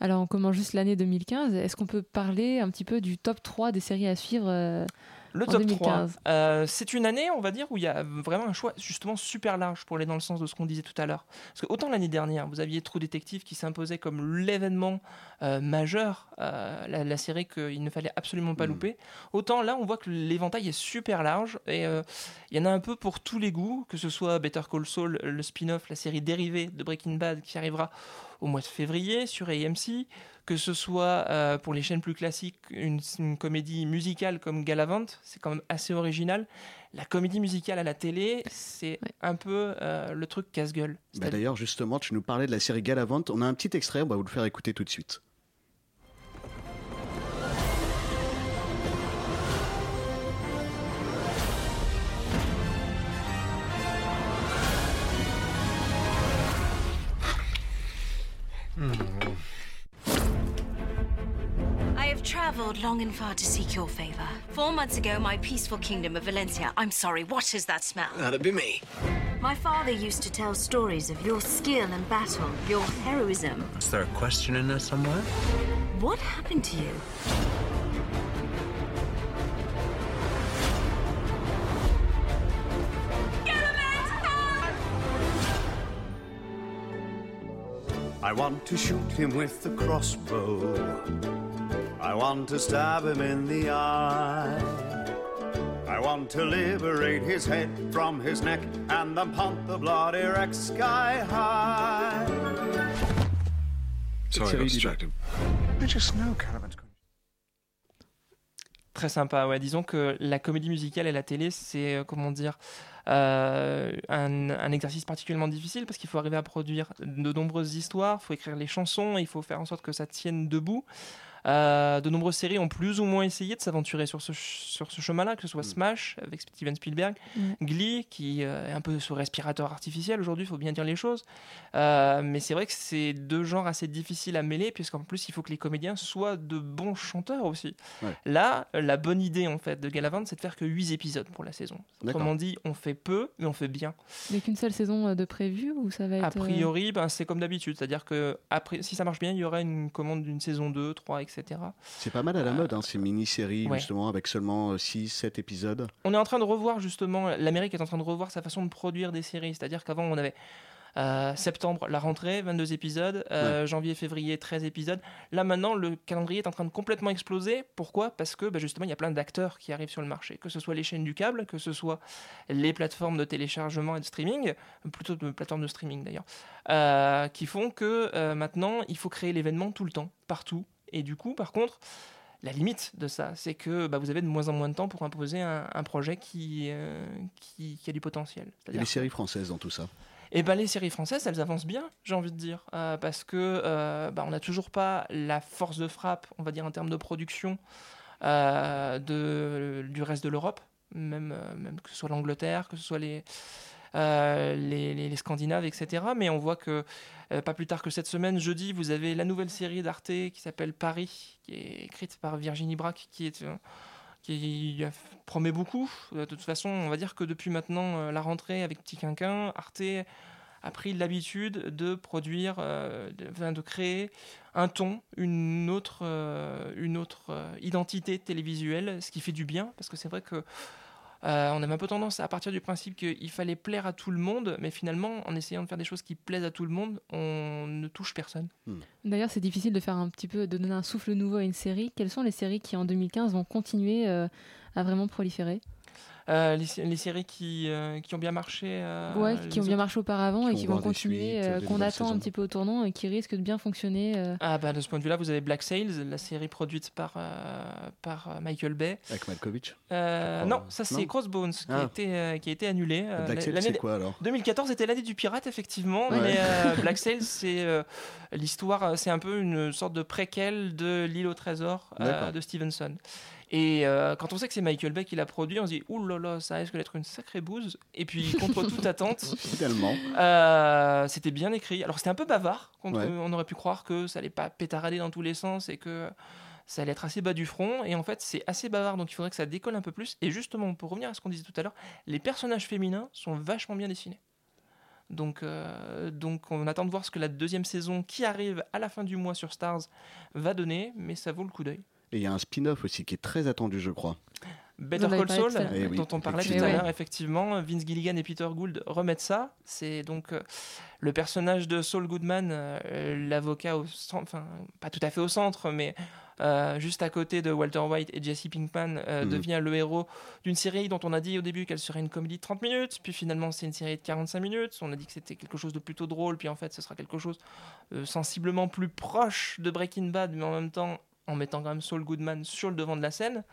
Alors, on commence juste l'année 2015. Est-ce qu'on peut parler un petit peu du top 3 des séries à suivre euh, Le top 2015 3, euh, c'est une année, on va dire, où il y a vraiment un choix justement super large pour aller dans le sens de ce qu'on disait tout à l'heure. Parce que autant l'année dernière, vous aviez True Detective qui s'imposait comme l'événement euh, majeur, euh, la, la série qu'il ne fallait absolument pas louper, autant là, on voit que l'éventail est super large et euh, il y en a un peu pour tous les goûts, que ce soit Better Call Saul, le spin-off, la série dérivée de Breaking Bad qui arrivera au mois de février sur AMC, que ce soit euh, pour les chaînes plus classiques une, une comédie musicale comme Galavant, c'est quand même assez original. La comédie musicale à la télé, c'est un peu euh, le truc casse-gueule. Bah, D'ailleurs, justement, tu nous parlais de la série Galavant. On a un petit extrait, on va vous le faire écouter tout de suite. Hmm. I have travelled long and far to seek your favour. Four months ago, my peaceful kingdom of Valencia. I'm sorry, what is that smell? That'd be me. My father used to tell stories of your skill in battle, your heroism. Is there a question in there somewhere? What happened to you? I want to shoot him with the crossbow. I want to stab him in the eye. I want to liberate his head from his neck and then pump the bloody wreck sky high. Sorry, I got distracted. I just know Caliban's going Très sympa, ouais. Disons que la comédie musicale et la télé, c'est, euh, comment dire, euh, un, un exercice particulièrement difficile parce qu'il faut arriver à produire de nombreuses histoires, il faut écrire les chansons, il faut faire en sorte que ça tienne debout. Euh, de nombreuses séries ont plus ou moins essayé de s'aventurer sur ce, ch- sur ce chemin-là, que ce Mm. soit Smash avec Steven Spielberg, Ouais. Glee qui euh, est un peu sous respirateur artificiel aujourd'hui, il faut bien dire les choses. Euh, mais c'est vrai que c'est deux genres assez difficiles à mêler, puisqu'en plus il faut que les comédiens soient de bons chanteurs aussi. Ouais. Là, la bonne idée en fait de Galavant, c'est de faire que 8 épisodes pour la saison. Autrement dit, on fait peu, mais on fait bien. Il n'y a qu'une seule saison de prévue ou ça va être. A priori, ben, c'est comme d'habitude, c'est-à-dire que après, si ça marche bien, il y aura une commande d'une saison 2, 3, etc. C'est pas mal à la mode, hein, ces mini-séries, ouais. justement, avec seulement 6-7 épisodes. On est en train de revoir justement, l'Amérique est en train de revoir sa façon de produire des séries, c'est-à-dire qu'avant on avait euh, septembre la rentrée, 22 épisodes, euh, janvier, février, 13 épisodes. Là maintenant le calendrier est en train de complètement exploser. Pourquoi? Parce que bah, justement il y a plein d'acteurs qui arrivent sur le marché, que ce soit les chaînes du câble, que ce soit les plateformes de téléchargement et de streaming, plutôt de plateformes de streaming d'ailleurs, euh, qui font que euh, maintenant il faut créer l'événement tout le temps, partout. Et du coup par contre la limite de ça, c'est que bah, vous avez de moins en moins de temps pour imposer un, un projet qui, euh, qui, qui a du potentiel. Et les séries françaises dans tout ça? et ben les séries françaises, elles avancent bien, j'ai envie de dire, euh, parce que euh, bah, on n'a toujours pas la force de frappe, on va dire en termes de production, de, du reste de l'Europe, même, même que ce soit l'Angleterre, que ce soit les, euh, les, Scandinaves, etc. Mais on voit que euh, pas plus tard que cette semaine, jeudi, vous avez la nouvelle série d'Arte qui s'appelle Paris, qui est écrite par Virginie Braque, qui euh, promet beaucoup. De toute façon, on va dire que depuis maintenant la rentrée avec Petit Quinquin, Arte a pris l'habitude de produire, de, créer un ton, une autre, identité télévisuelle, ce qui fait du bien, parce que c'est vrai que euh, on avait un peu tendance à partir du principe qu'il fallait plaire à tout le monde, mais finalement, en essayant de faire des choses qui plaisent à tout le monde, on ne touche personne. D'ailleurs, c'est difficile de faire un petit peu, de donner un souffle nouveau à une série. Quelles sont les séries qui en 2015 vont continuer euh, à vraiment proliférer? Euh, les, sé- les séries qui, euh, qui ont bien marché. euh, Ouais, qui ont bien marché auparavant et Qui vont continuer, euh, qu'on attend un petit peu au tournant et qui risquent de bien fonctionner. euh. Ah bah de ce point de vue-là, vous avez Black Sails, la série produite par, euh, par Michael Bay. Avec Malkovich Euh, non, ça c'est Crossbones qui, a Ah. été, euh, qui a été annulé. Black Sails, c'est quoi, alors? 2014 était l'année du pirate, effectivement. Ouais. Mais euh, <laughs> Black Sails, c'est euh, l'histoire, c'est un peu une sorte de préquel de L'île au trésor euh, de Stevenson. Et euh, quand on sait que c'est Michael Bay qui l'a produit, on se dit là, ça risque d'être une sacrée bouse. Et puis contre toute attente, <laughs> euh, c'était bien écrit. Alors c'était un peu bavard. contre- Ouais. On aurait pu croire que ça allait pas pétarader dans tous les sens et que ça allait être assez bas du front. Et en fait, c'est assez bavard, donc il faudrait que ça décolle un peu plus. Et justement, pour revenir à ce qu'on disait tout à l'heure, les personnages féminins sont vachement bien dessinés. Donc, euh, donc on attend de voir ce que la deuxième saison qui arrive à la fin du mois sur Stars va donner, mais ça vaut le coup d'œil. Et il y a un spin-off aussi qui est très attendu, je crois. Better Call Saul. Eh oui, dont on parlait tout à effectivement. l'heure, effectivement, Vince Gilligan et Peter Gould remettent ça. C'est donc euh, le personnage de Saul Goodman, euh, l'avocat au centre, enfin pas tout à fait au centre, mais euh, juste à côté de Walter White et Jesse Pinkman, euh, Mhm. devient le héros d'une série dont on a dit au début qu'elle serait une comédie de 30 minutes, puis finalement c'est une série de 45 minutes. On a dit que c'était quelque chose de plutôt drôle, puis en fait ce sera quelque chose euh, sensiblement plus proche de Breaking Bad, mais en même temps en mettant quand même Saul Goodman sur le devant de la scène.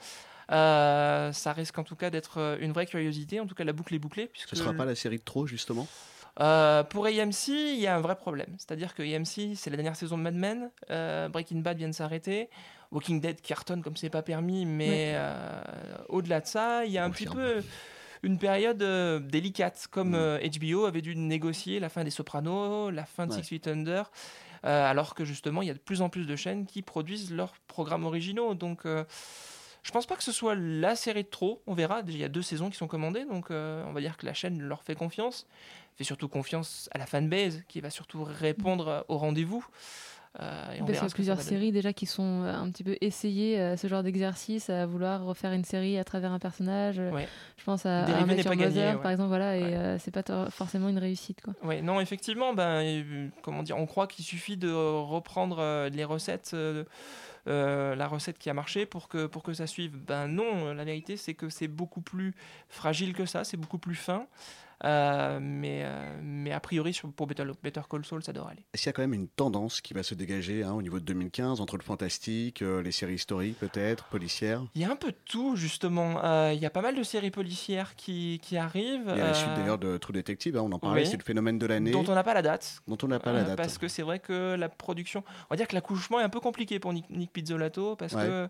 Euh, ça risque en tout cas d'être euh, une vraie curiosité. En tout cas, la boucle est bouclée. Puisque Ce sera le- pas la série de trop, justement Euh, pour AMC, il y a un vrai problème. C'est-à-dire que AMC, c'est la dernière saison de Mad Men. euh, Breaking Bad vient de s'arrêter. Walking Dead cartonne comme c'est pas permis. Mais euh, au-delà de ça, il y a un petit peu une période euh, délicate. Comme euh, HBO avait dû négocier la fin des Sopranos, la fin de Ouais. Six Feet Under. Euh, alors que justement, il y a de plus en plus de chaînes qui produisent leurs programmes originaux. Donc. euh, je pense pas que ce soit la série de trop. On verra. Il y a deux saisons qui sont commandées, donc euh, on va dire que la chaîne leur fait confiance. Fait surtout confiance à la fanbase qui va surtout répondre au rendez-vous. Euh, et on Parce qu'il y a plusieurs séries déjà qui sont euh, un petit peu essayées euh, ce genre d'exercice à vouloir refaire une série à travers un personnage. Euh, Ouais. Je pense à, à n'est Your pas gagné, Mother, ouais. par exemple, voilà, et euh, c'est pas to- forcément une réussite, quoi. Ouais, non, effectivement, ben, euh, comment dire, on croit qu'il suffit de reprendre les recettes, euh, la recette qui a marché pour que, pour que ça suive. Ben non, la vérité, c'est que c'est beaucoup plus fragile que ça, c'est beaucoup plus fin. Euh, mais, euh, mais a priori, sur- pour Better, Better Call Saul, ça devrait aller. Est-ce qu'il y a quand même une tendance qui va se dégager hein, au niveau de 2015 entre le fantastique, euh, les séries historiques peut-être, policières? Il y a un peu de tout, justement. Il y a pas mal de séries policières qui, qui arrivent. Il y a la suite d'ailleurs de True Detective, hein, on en parlait, oui. c'est le phénomène de l'année. Dont on n'a pas la date. Dont on n'a pas la date. Parce que c'est vrai que la production. On va dire que l'accouchement est un peu compliqué pour Nick, Nick Pizzolatto parce Ouais. que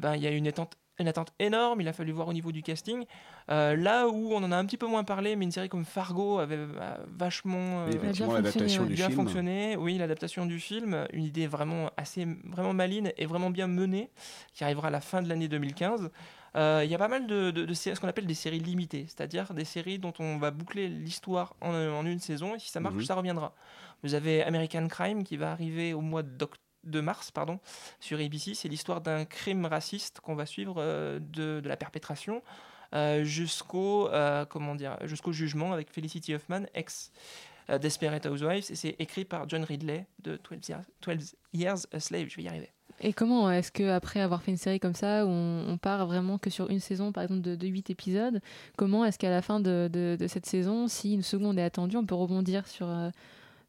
ben, y a une attente, une attente énorme. Il a fallu voir au niveau du casting. Euh, là où on en a un petit peu moins parlé, mais une série comme Fargo avait euh, vachement euh, effectivement, l'adaptation du bien film. fonctionné. Oui, l'adaptation du film, une idée vraiment assez vraiment maline et vraiment bien menée, qui arrivera à la fin de l'année 2015. Euh, Il y a pas mal de, de- de séries, ce qu'on appelle des séries limitées, c'est-à-dire des séries dont on va boucler l'histoire en, en une saison et si ça marche, Mhm. ça reviendra. Vous avez American Crime qui va arriver au mois d'oc- de mars pardon, sur ABC. C'est l'histoire d'un crime raciste qu'on va suivre euh, de, de la perpétration euh, jusqu'au euh, comment dire jusqu'au jugement avec Felicity Huffman, ex Desperate Housewives, et c'est écrit par John Ridley de 12 Years, 12 Years a Slave. Je vais y arriver. Et comment est-ce que après avoir fait une série comme ça, où on, on part vraiment que sur une saison, par exemple de, de 8 épisodes, comment est-ce qu'à la fin de, de- de cette saison, si une seconde est attendue, on peut rebondir sur...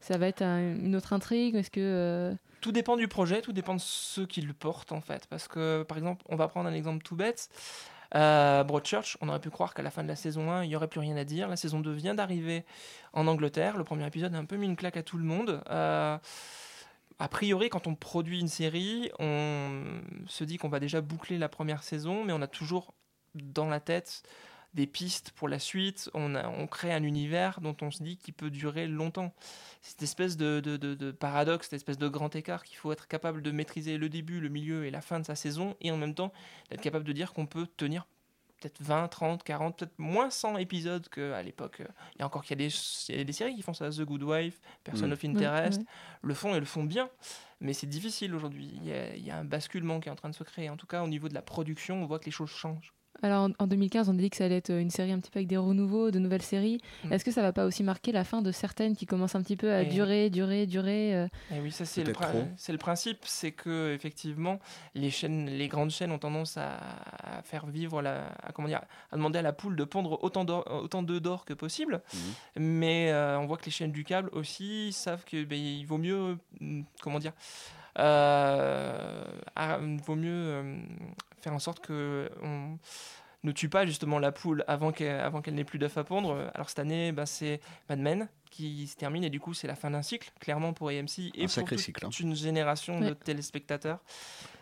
ça va être un- une autre intrigue Est-ce que... euh, Tout dépend du projet, tout dépend de ceux qui le portent en fait. Parce que par exemple, on va prendre un exemple tout bête. Euh, Broadchurch, on aurait pu croire qu'à la fin de la saison 1, il n'y aurait plus rien à dire. La saison 2 vient d'arriver en Angleterre. Le premier épisode a un peu mis une claque à tout le monde. Euh, a priori, quand on produit une série, on se dit qu'on va déjà boucler la première saison, mais on a toujours dans la tête des pistes pour la suite. On, a- on crée un univers dont on se dit qu'il peut durer longtemps. Cette espèce de, de- de- de paradoxe, cette espèce de grand écart qu'il faut être capable de maîtriser le début, le milieu et la fin de sa saison, et en même temps d'être capable de dire qu'on peut tenir peut-être 20, 30, 40, peut-être moins 100 épisodes qu'à l'époque. Il y a encore qu'il y a des, il y a des séries qui font ça, The Good Wife, Person Mm. of Interest, le font et le font bien, mais c'est difficile aujourd'hui. Il y a un basculement qui est en train de se créer. En tout cas, au niveau de la production, on voit que les choses changent. Alors en, en 2015, on a dit que ça allait être une série un petit peu avec des renouveaux, de nouvelles séries. Mm. Est-ce que ça va pas aussi marquer la fin de certaines qui commencent un petit peu à Et- durer, durer, durer euh, Et oui, ça c'est le, c'est principe, c'est que effectivement les chaînes, les grandes chaînes ont tendance à, à faire vivre la, à, comment dire, à demander à la poule de pondre autant d'or- autant d'œufs d'or que possible. Mhm. Mais euh, on voit que les chaînes du câble aussi savent que ben, il vaut mieux, mm, comment dire, euh, il vaut mieux euh, faire en sorte que on ne tue pas justement la poule avant qu'elle avant qu'elle n'ait plus d'œufs à pondre. Alors cette année, ben, c'est Mad Men qui se termine et du coup c'est la fin d'un cycle, clairement pour AMC et Un pour toute cycle, hein. une génération de téléspectateurs.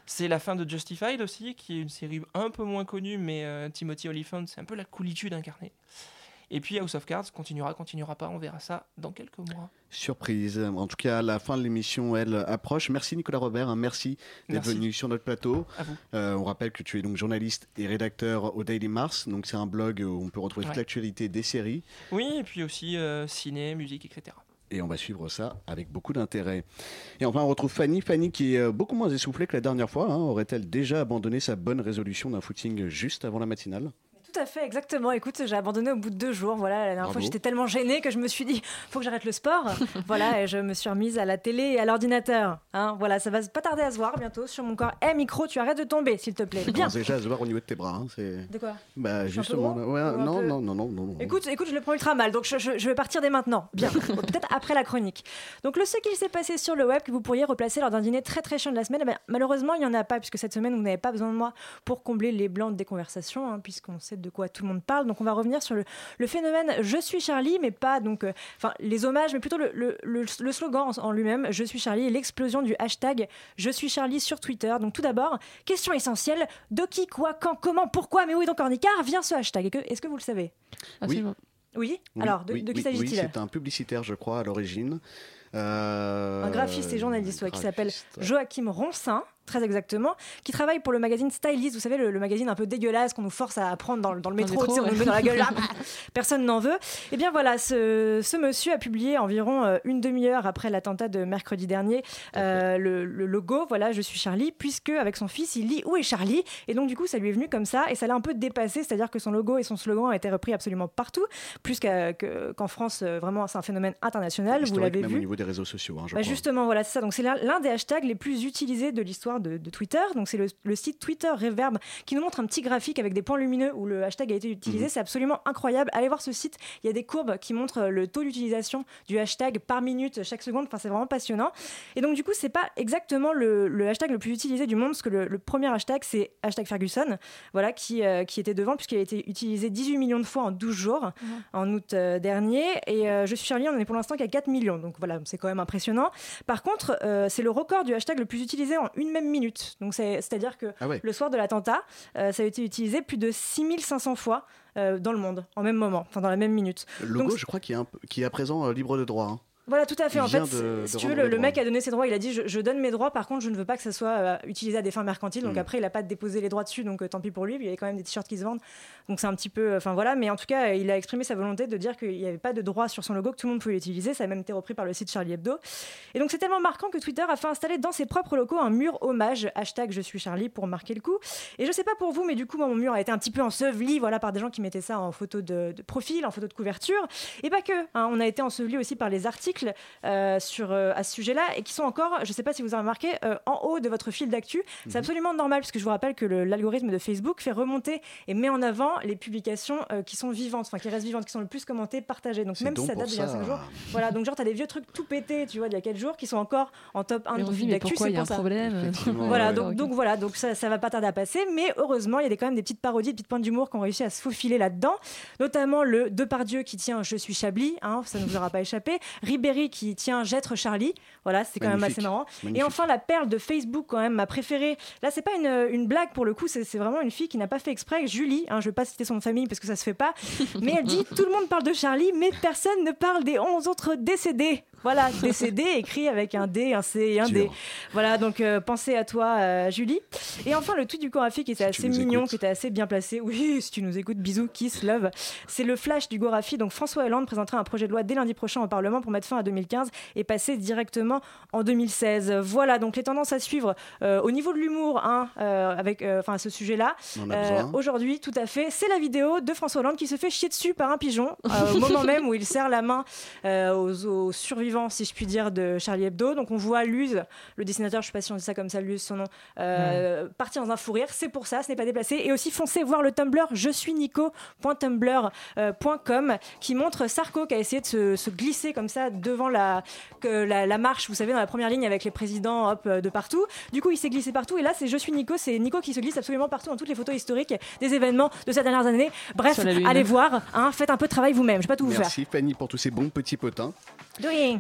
C'est la fin de Justified aussi, qui est une série un peu moins connue, mais euh, Timothy Olyphant, c'est un peu la coolitude incarnée. Et puis House of Cards continuera, continuera pas, on verra ça dans quelques mois. Surprise. En tout cas, la fin de l'émission, elle, approche. Merci Nicolas Robert, hein, merci d'être venu sur notre plateau. À vous. Euh, on rappelle que tu es donc journaliste et rédacteur au Daily Mars, donc c'est un blog où on peut retrouver toute l'actualité des séries. Oui, et puis aussi euh, ciné, musique, etc. Et on va suivre ça avec beaucoup d'intérêt. Et enfin, on retrouve Fanny. Fanny qui est euh, beaucoup moins essoufflée que la dernière fois. hein. Aurait-elle déjà abandonné sa bonne résolution d'un footing juste avant la matinale? Tout à fait, exactement. Écoute, j'ai abandonné au bout de deux jours. Voilà, la dernière fois, j'étais tellement gênée que je me suis dit, faut que j'arrête le sport. <laughs> voilà, et je me suis remise à la télé et à l'ordinateur. Hein, voilà, ça va pas tarder à se voir bientôt sur mon corps. Eh, micro, tu arrêtes de tomber, s'il te plaît. Bien. déjà à se voir au niveau de tes bras. hein, c'est- De quoi? Bah Je justement. gros ouais, non, peu- non, non, non, non, non. Écoute, écoute, je le prends ultra mal, donc je, je- je vais partir dès maintenant. Bien, <laughs> peut-être après la chronique. Donc le ce qu'il s'est passé sur le web que vous pourriez replacer lors d'un dîner très très chiant de la semaine, eh ben, malheureusement il n'y en a pas puisque cette semaine vous n'avez pas besoin de moi pour combler les blancs des conversations hein, puisqu'on sait de quoi tout le monde parle. Donc on va revenir sur le, le phénomène Je suis Charlie, mais pas donc, euh, enfin les hommages, mais plutôt le, le- le- le slogan en, en lui-même Je suis Charlie et l'explosion du hashtag Je suis Charlie sur Twitter. Donc tout d'abord, question essentielle de qui, quoi, quand, comment, pourquoi, mais oui donc Ornicard vient ce hashtag. Est-ce que vous le savez? Absolument. oui Oui, Alors, de, oui, de qui oui, s'agit-il? Oui, c'est un publicitaire, je crois, à l'origine. Euh, Un graphiste et journaliste ouais, qui s'appelle. Joachim Roncin, très exactement, qui travaille pour le magazine Stylist, vous savez, le, le magazine un peu dégueulasse qu'on nous force à prendre dans, le- dans le Dans le métro, on nous met dans la gueule, là, <laughs> personne n'en veut. Et bien voilà, ce, ce monsieur a publié environ euh, une demi-heure après l'attentat de mercredi dernier euh, le, le logo, voilà, je suis Charlie, puisque avec son fils, il lit Où est Charlie? Et donc du coup, ça lui est venu comme ça, et ça l'a un peu dépassé, c'est-à-dire que son logo et son slogan ont été repris absolument partout, plus qu'en France, euh, vraiment, c'est un phénomène international, vous l'avez vu. au niveau des réseaux sociaux, hein, je Bah justement, voilà, c'est ça. Donc c'est l'un des hashtags les plus utilisés de l'histoire l'histoire de, de Twitter. Donc c'est le, le site Twitter Reverb qui nous montre un petit graphique avec des points lumineux où le hashtag a été utilisé. Mhm. C'est absolument incroyable. Allez voir ce site. Il y a des courbes qui montrent le taux d'utilisation du hashtag par minute chaque seconde. Enfin, c'est vraiment passionnant. Et donc du coup, c'est pas exactement le, le hashtag le plus utilisé du monde parce que le, le premier hashtag c'est hashtag Ferguson, voilà, qui, euh, qui était devant puisqu'il a été utilisé 18 millions de fois en 12 jours en août euh, dernier. Et euh, je suis Charlie, on en est pour l'instant qu'à 4 millions. Donc voilà, c'est quand même impressionnant. Par contre, c'est le record du hashtag le plus utilisé en une même minute. Donc c'est- c'est-à-dire que Ah ouais. le soir de l'attentat, euh, ça a été utilisé plus de 6500 fois euh, dans le monde, en même moment, enfin dans la même minute. Le logo, Donc, je crois, qui est, un peu- qui est à présent euh, libre de droit. hein. Voilà, tout à fait. En fait, de- si de tu veux, le, mec a donné ses droits. Il a dit je, je donne mes droits, par contre, je ne veux pas que ça soit euh, utilisé à des fins mercantiles. Donc Mm. après, il n'a pas déposé les droits dessus, donc euh, tant pis pour lui. Il y avait quand même des t-shirts qui se vendent. Donc c'est un petit peu. Enfin voilà, mais en tout cas, il a exprimé sa volonté de dire qu'il n'y avait pas de droit sur son logo, que tout le monde pouvait l'utiliser. Ça a même été repris par le site Charlie Hebdo. Et donc c'est tellement marquant que Twitter a fait installer dans ses propres locaux un mur hommage, hashtag je suis Charlie, pour marquer le coup. Et je sais pas pour vous, mais du coup, moi, mon mur a été un petit peu enseveli voilà, par des gens qui mettaient ça en photo de, de profil, en photo de couverture. Et pas que. hein, on a été enseveli aussi par les articles euh, sur, euh, à ce sujet-là et qui sont encore, je sais pas si vous avez remarqué, euh, en haut de votre fil d'actu. Mhm. C'est absolument normal, puisque je vous rappelle que l'algorithme de Facebook fait remonter et met en avant les publications euh, qui sont vivantes, enfin qui restent vivantes, qui sont le plus commentées, partagées. Donc même si ça date d'il y a ça. 5 jours. Voilà, donc genre, tu as des vieux trucs tout pétés, tu vois, d'il y a 4 jours, qui sont encore en top 1 Et de ton fil d'actu. c'est il y a pour un ça. problème? Voilà, ouais. donc, donc voilà, donc ça, ça va pas tarder à passer, mais heureusement, il y a des- quand même des petites parodies, des petites pointes d'humour qui ont réussi à se faufiler là-dedans, notamment le Depardieu qui tient Je suis Chablis, hein, ça ne vous aura pas échappé, Ribéry qui tient J'être Charlie, voilà, c'est quand même assez marrant. Magnifique. Et enfin, la perle de Facebook, quand même, ma préférée. Là, c'est pas une, une blague pour le coup, c'est vraiment une fille qui n'a pas fait exprès, Julie, hein, je vais pas citer son famille parce que ça se fait pas, <laughs> mais elle dit Tout le monde parle de Charlie, mais personne ne parle des 11 autres décédés. Voilà, décédés, écrit avec un D, un C et un D. Dur. Voilà, donc euh, pensez à toi, euh, Julie. Et enfin, le tweet du Gorafi qui était assez mignon, écoutes. qui était assez bien placé. <laughs> Oui, si tu nous écoutes, bisous, kiss, love. C'est le flash du Gorafi. Donc François Hollande présentera un projet de loi dès lundi prochain au Parlement pour mettre fin à 2015 et passer directement en 2016. Voilà, donc les tendances à suivre euh, au niveau de l'humour, hein, avec, enfin, à ce sujet-là. Aujourd'hui, tout à fait, c'est la vidéo de François Hollande qui se fait chier dessus par un pigeon au moment <laughs> même où il serre la main aux, aux survivants, si je puis dire, de Charlie Hebdo. Donc on voit Luz, le dessinateur, je sais pas si on dit ça comme ça, Luz, son nom, euh, partir dans un fou rire. C'est pour ça, ce n'est pas déplacé. Et aussi foncez voir le Tumblr je suis nico.tumblr.com qui montre Sarko qui a essayé de se, se glisser comme ça devant la, que la, la marche, vous savez, dans la première ligne avec les présidents hop, euh, de partout. Du coup, il s'est glissé partout. Et là, c'est je suis Nico, c'est Nico qui se glisse absolument partout dans toutes les photos historiques des événements de ces dernières années. Bref, allez voir, hein, faites un peu de travail vous-même. Je vais pas tout vous faire. Merci Fanny pour tous ces bons petits potins.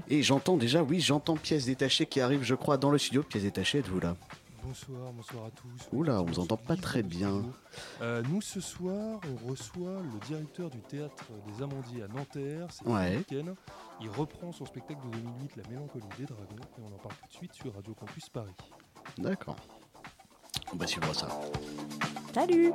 Et j'entends déjà, oui, j'entends pièces détachées qui arrivent, je crois, dans le studio. Pièces détachées, êtes-vous là? Bonsoir, bonsoir à tous. Oula, on vous entend pas très bien. Euh, nous, ce soir, on reçoit le directeur du théâtre des Amandiers à Nanterre. C'est ouais. Il reprend son spectacle de 2008, La mélancolie des dragons, et on en parle tout de suite sur Radio Campus Paris. D'accord. On va suivre ça. Salut!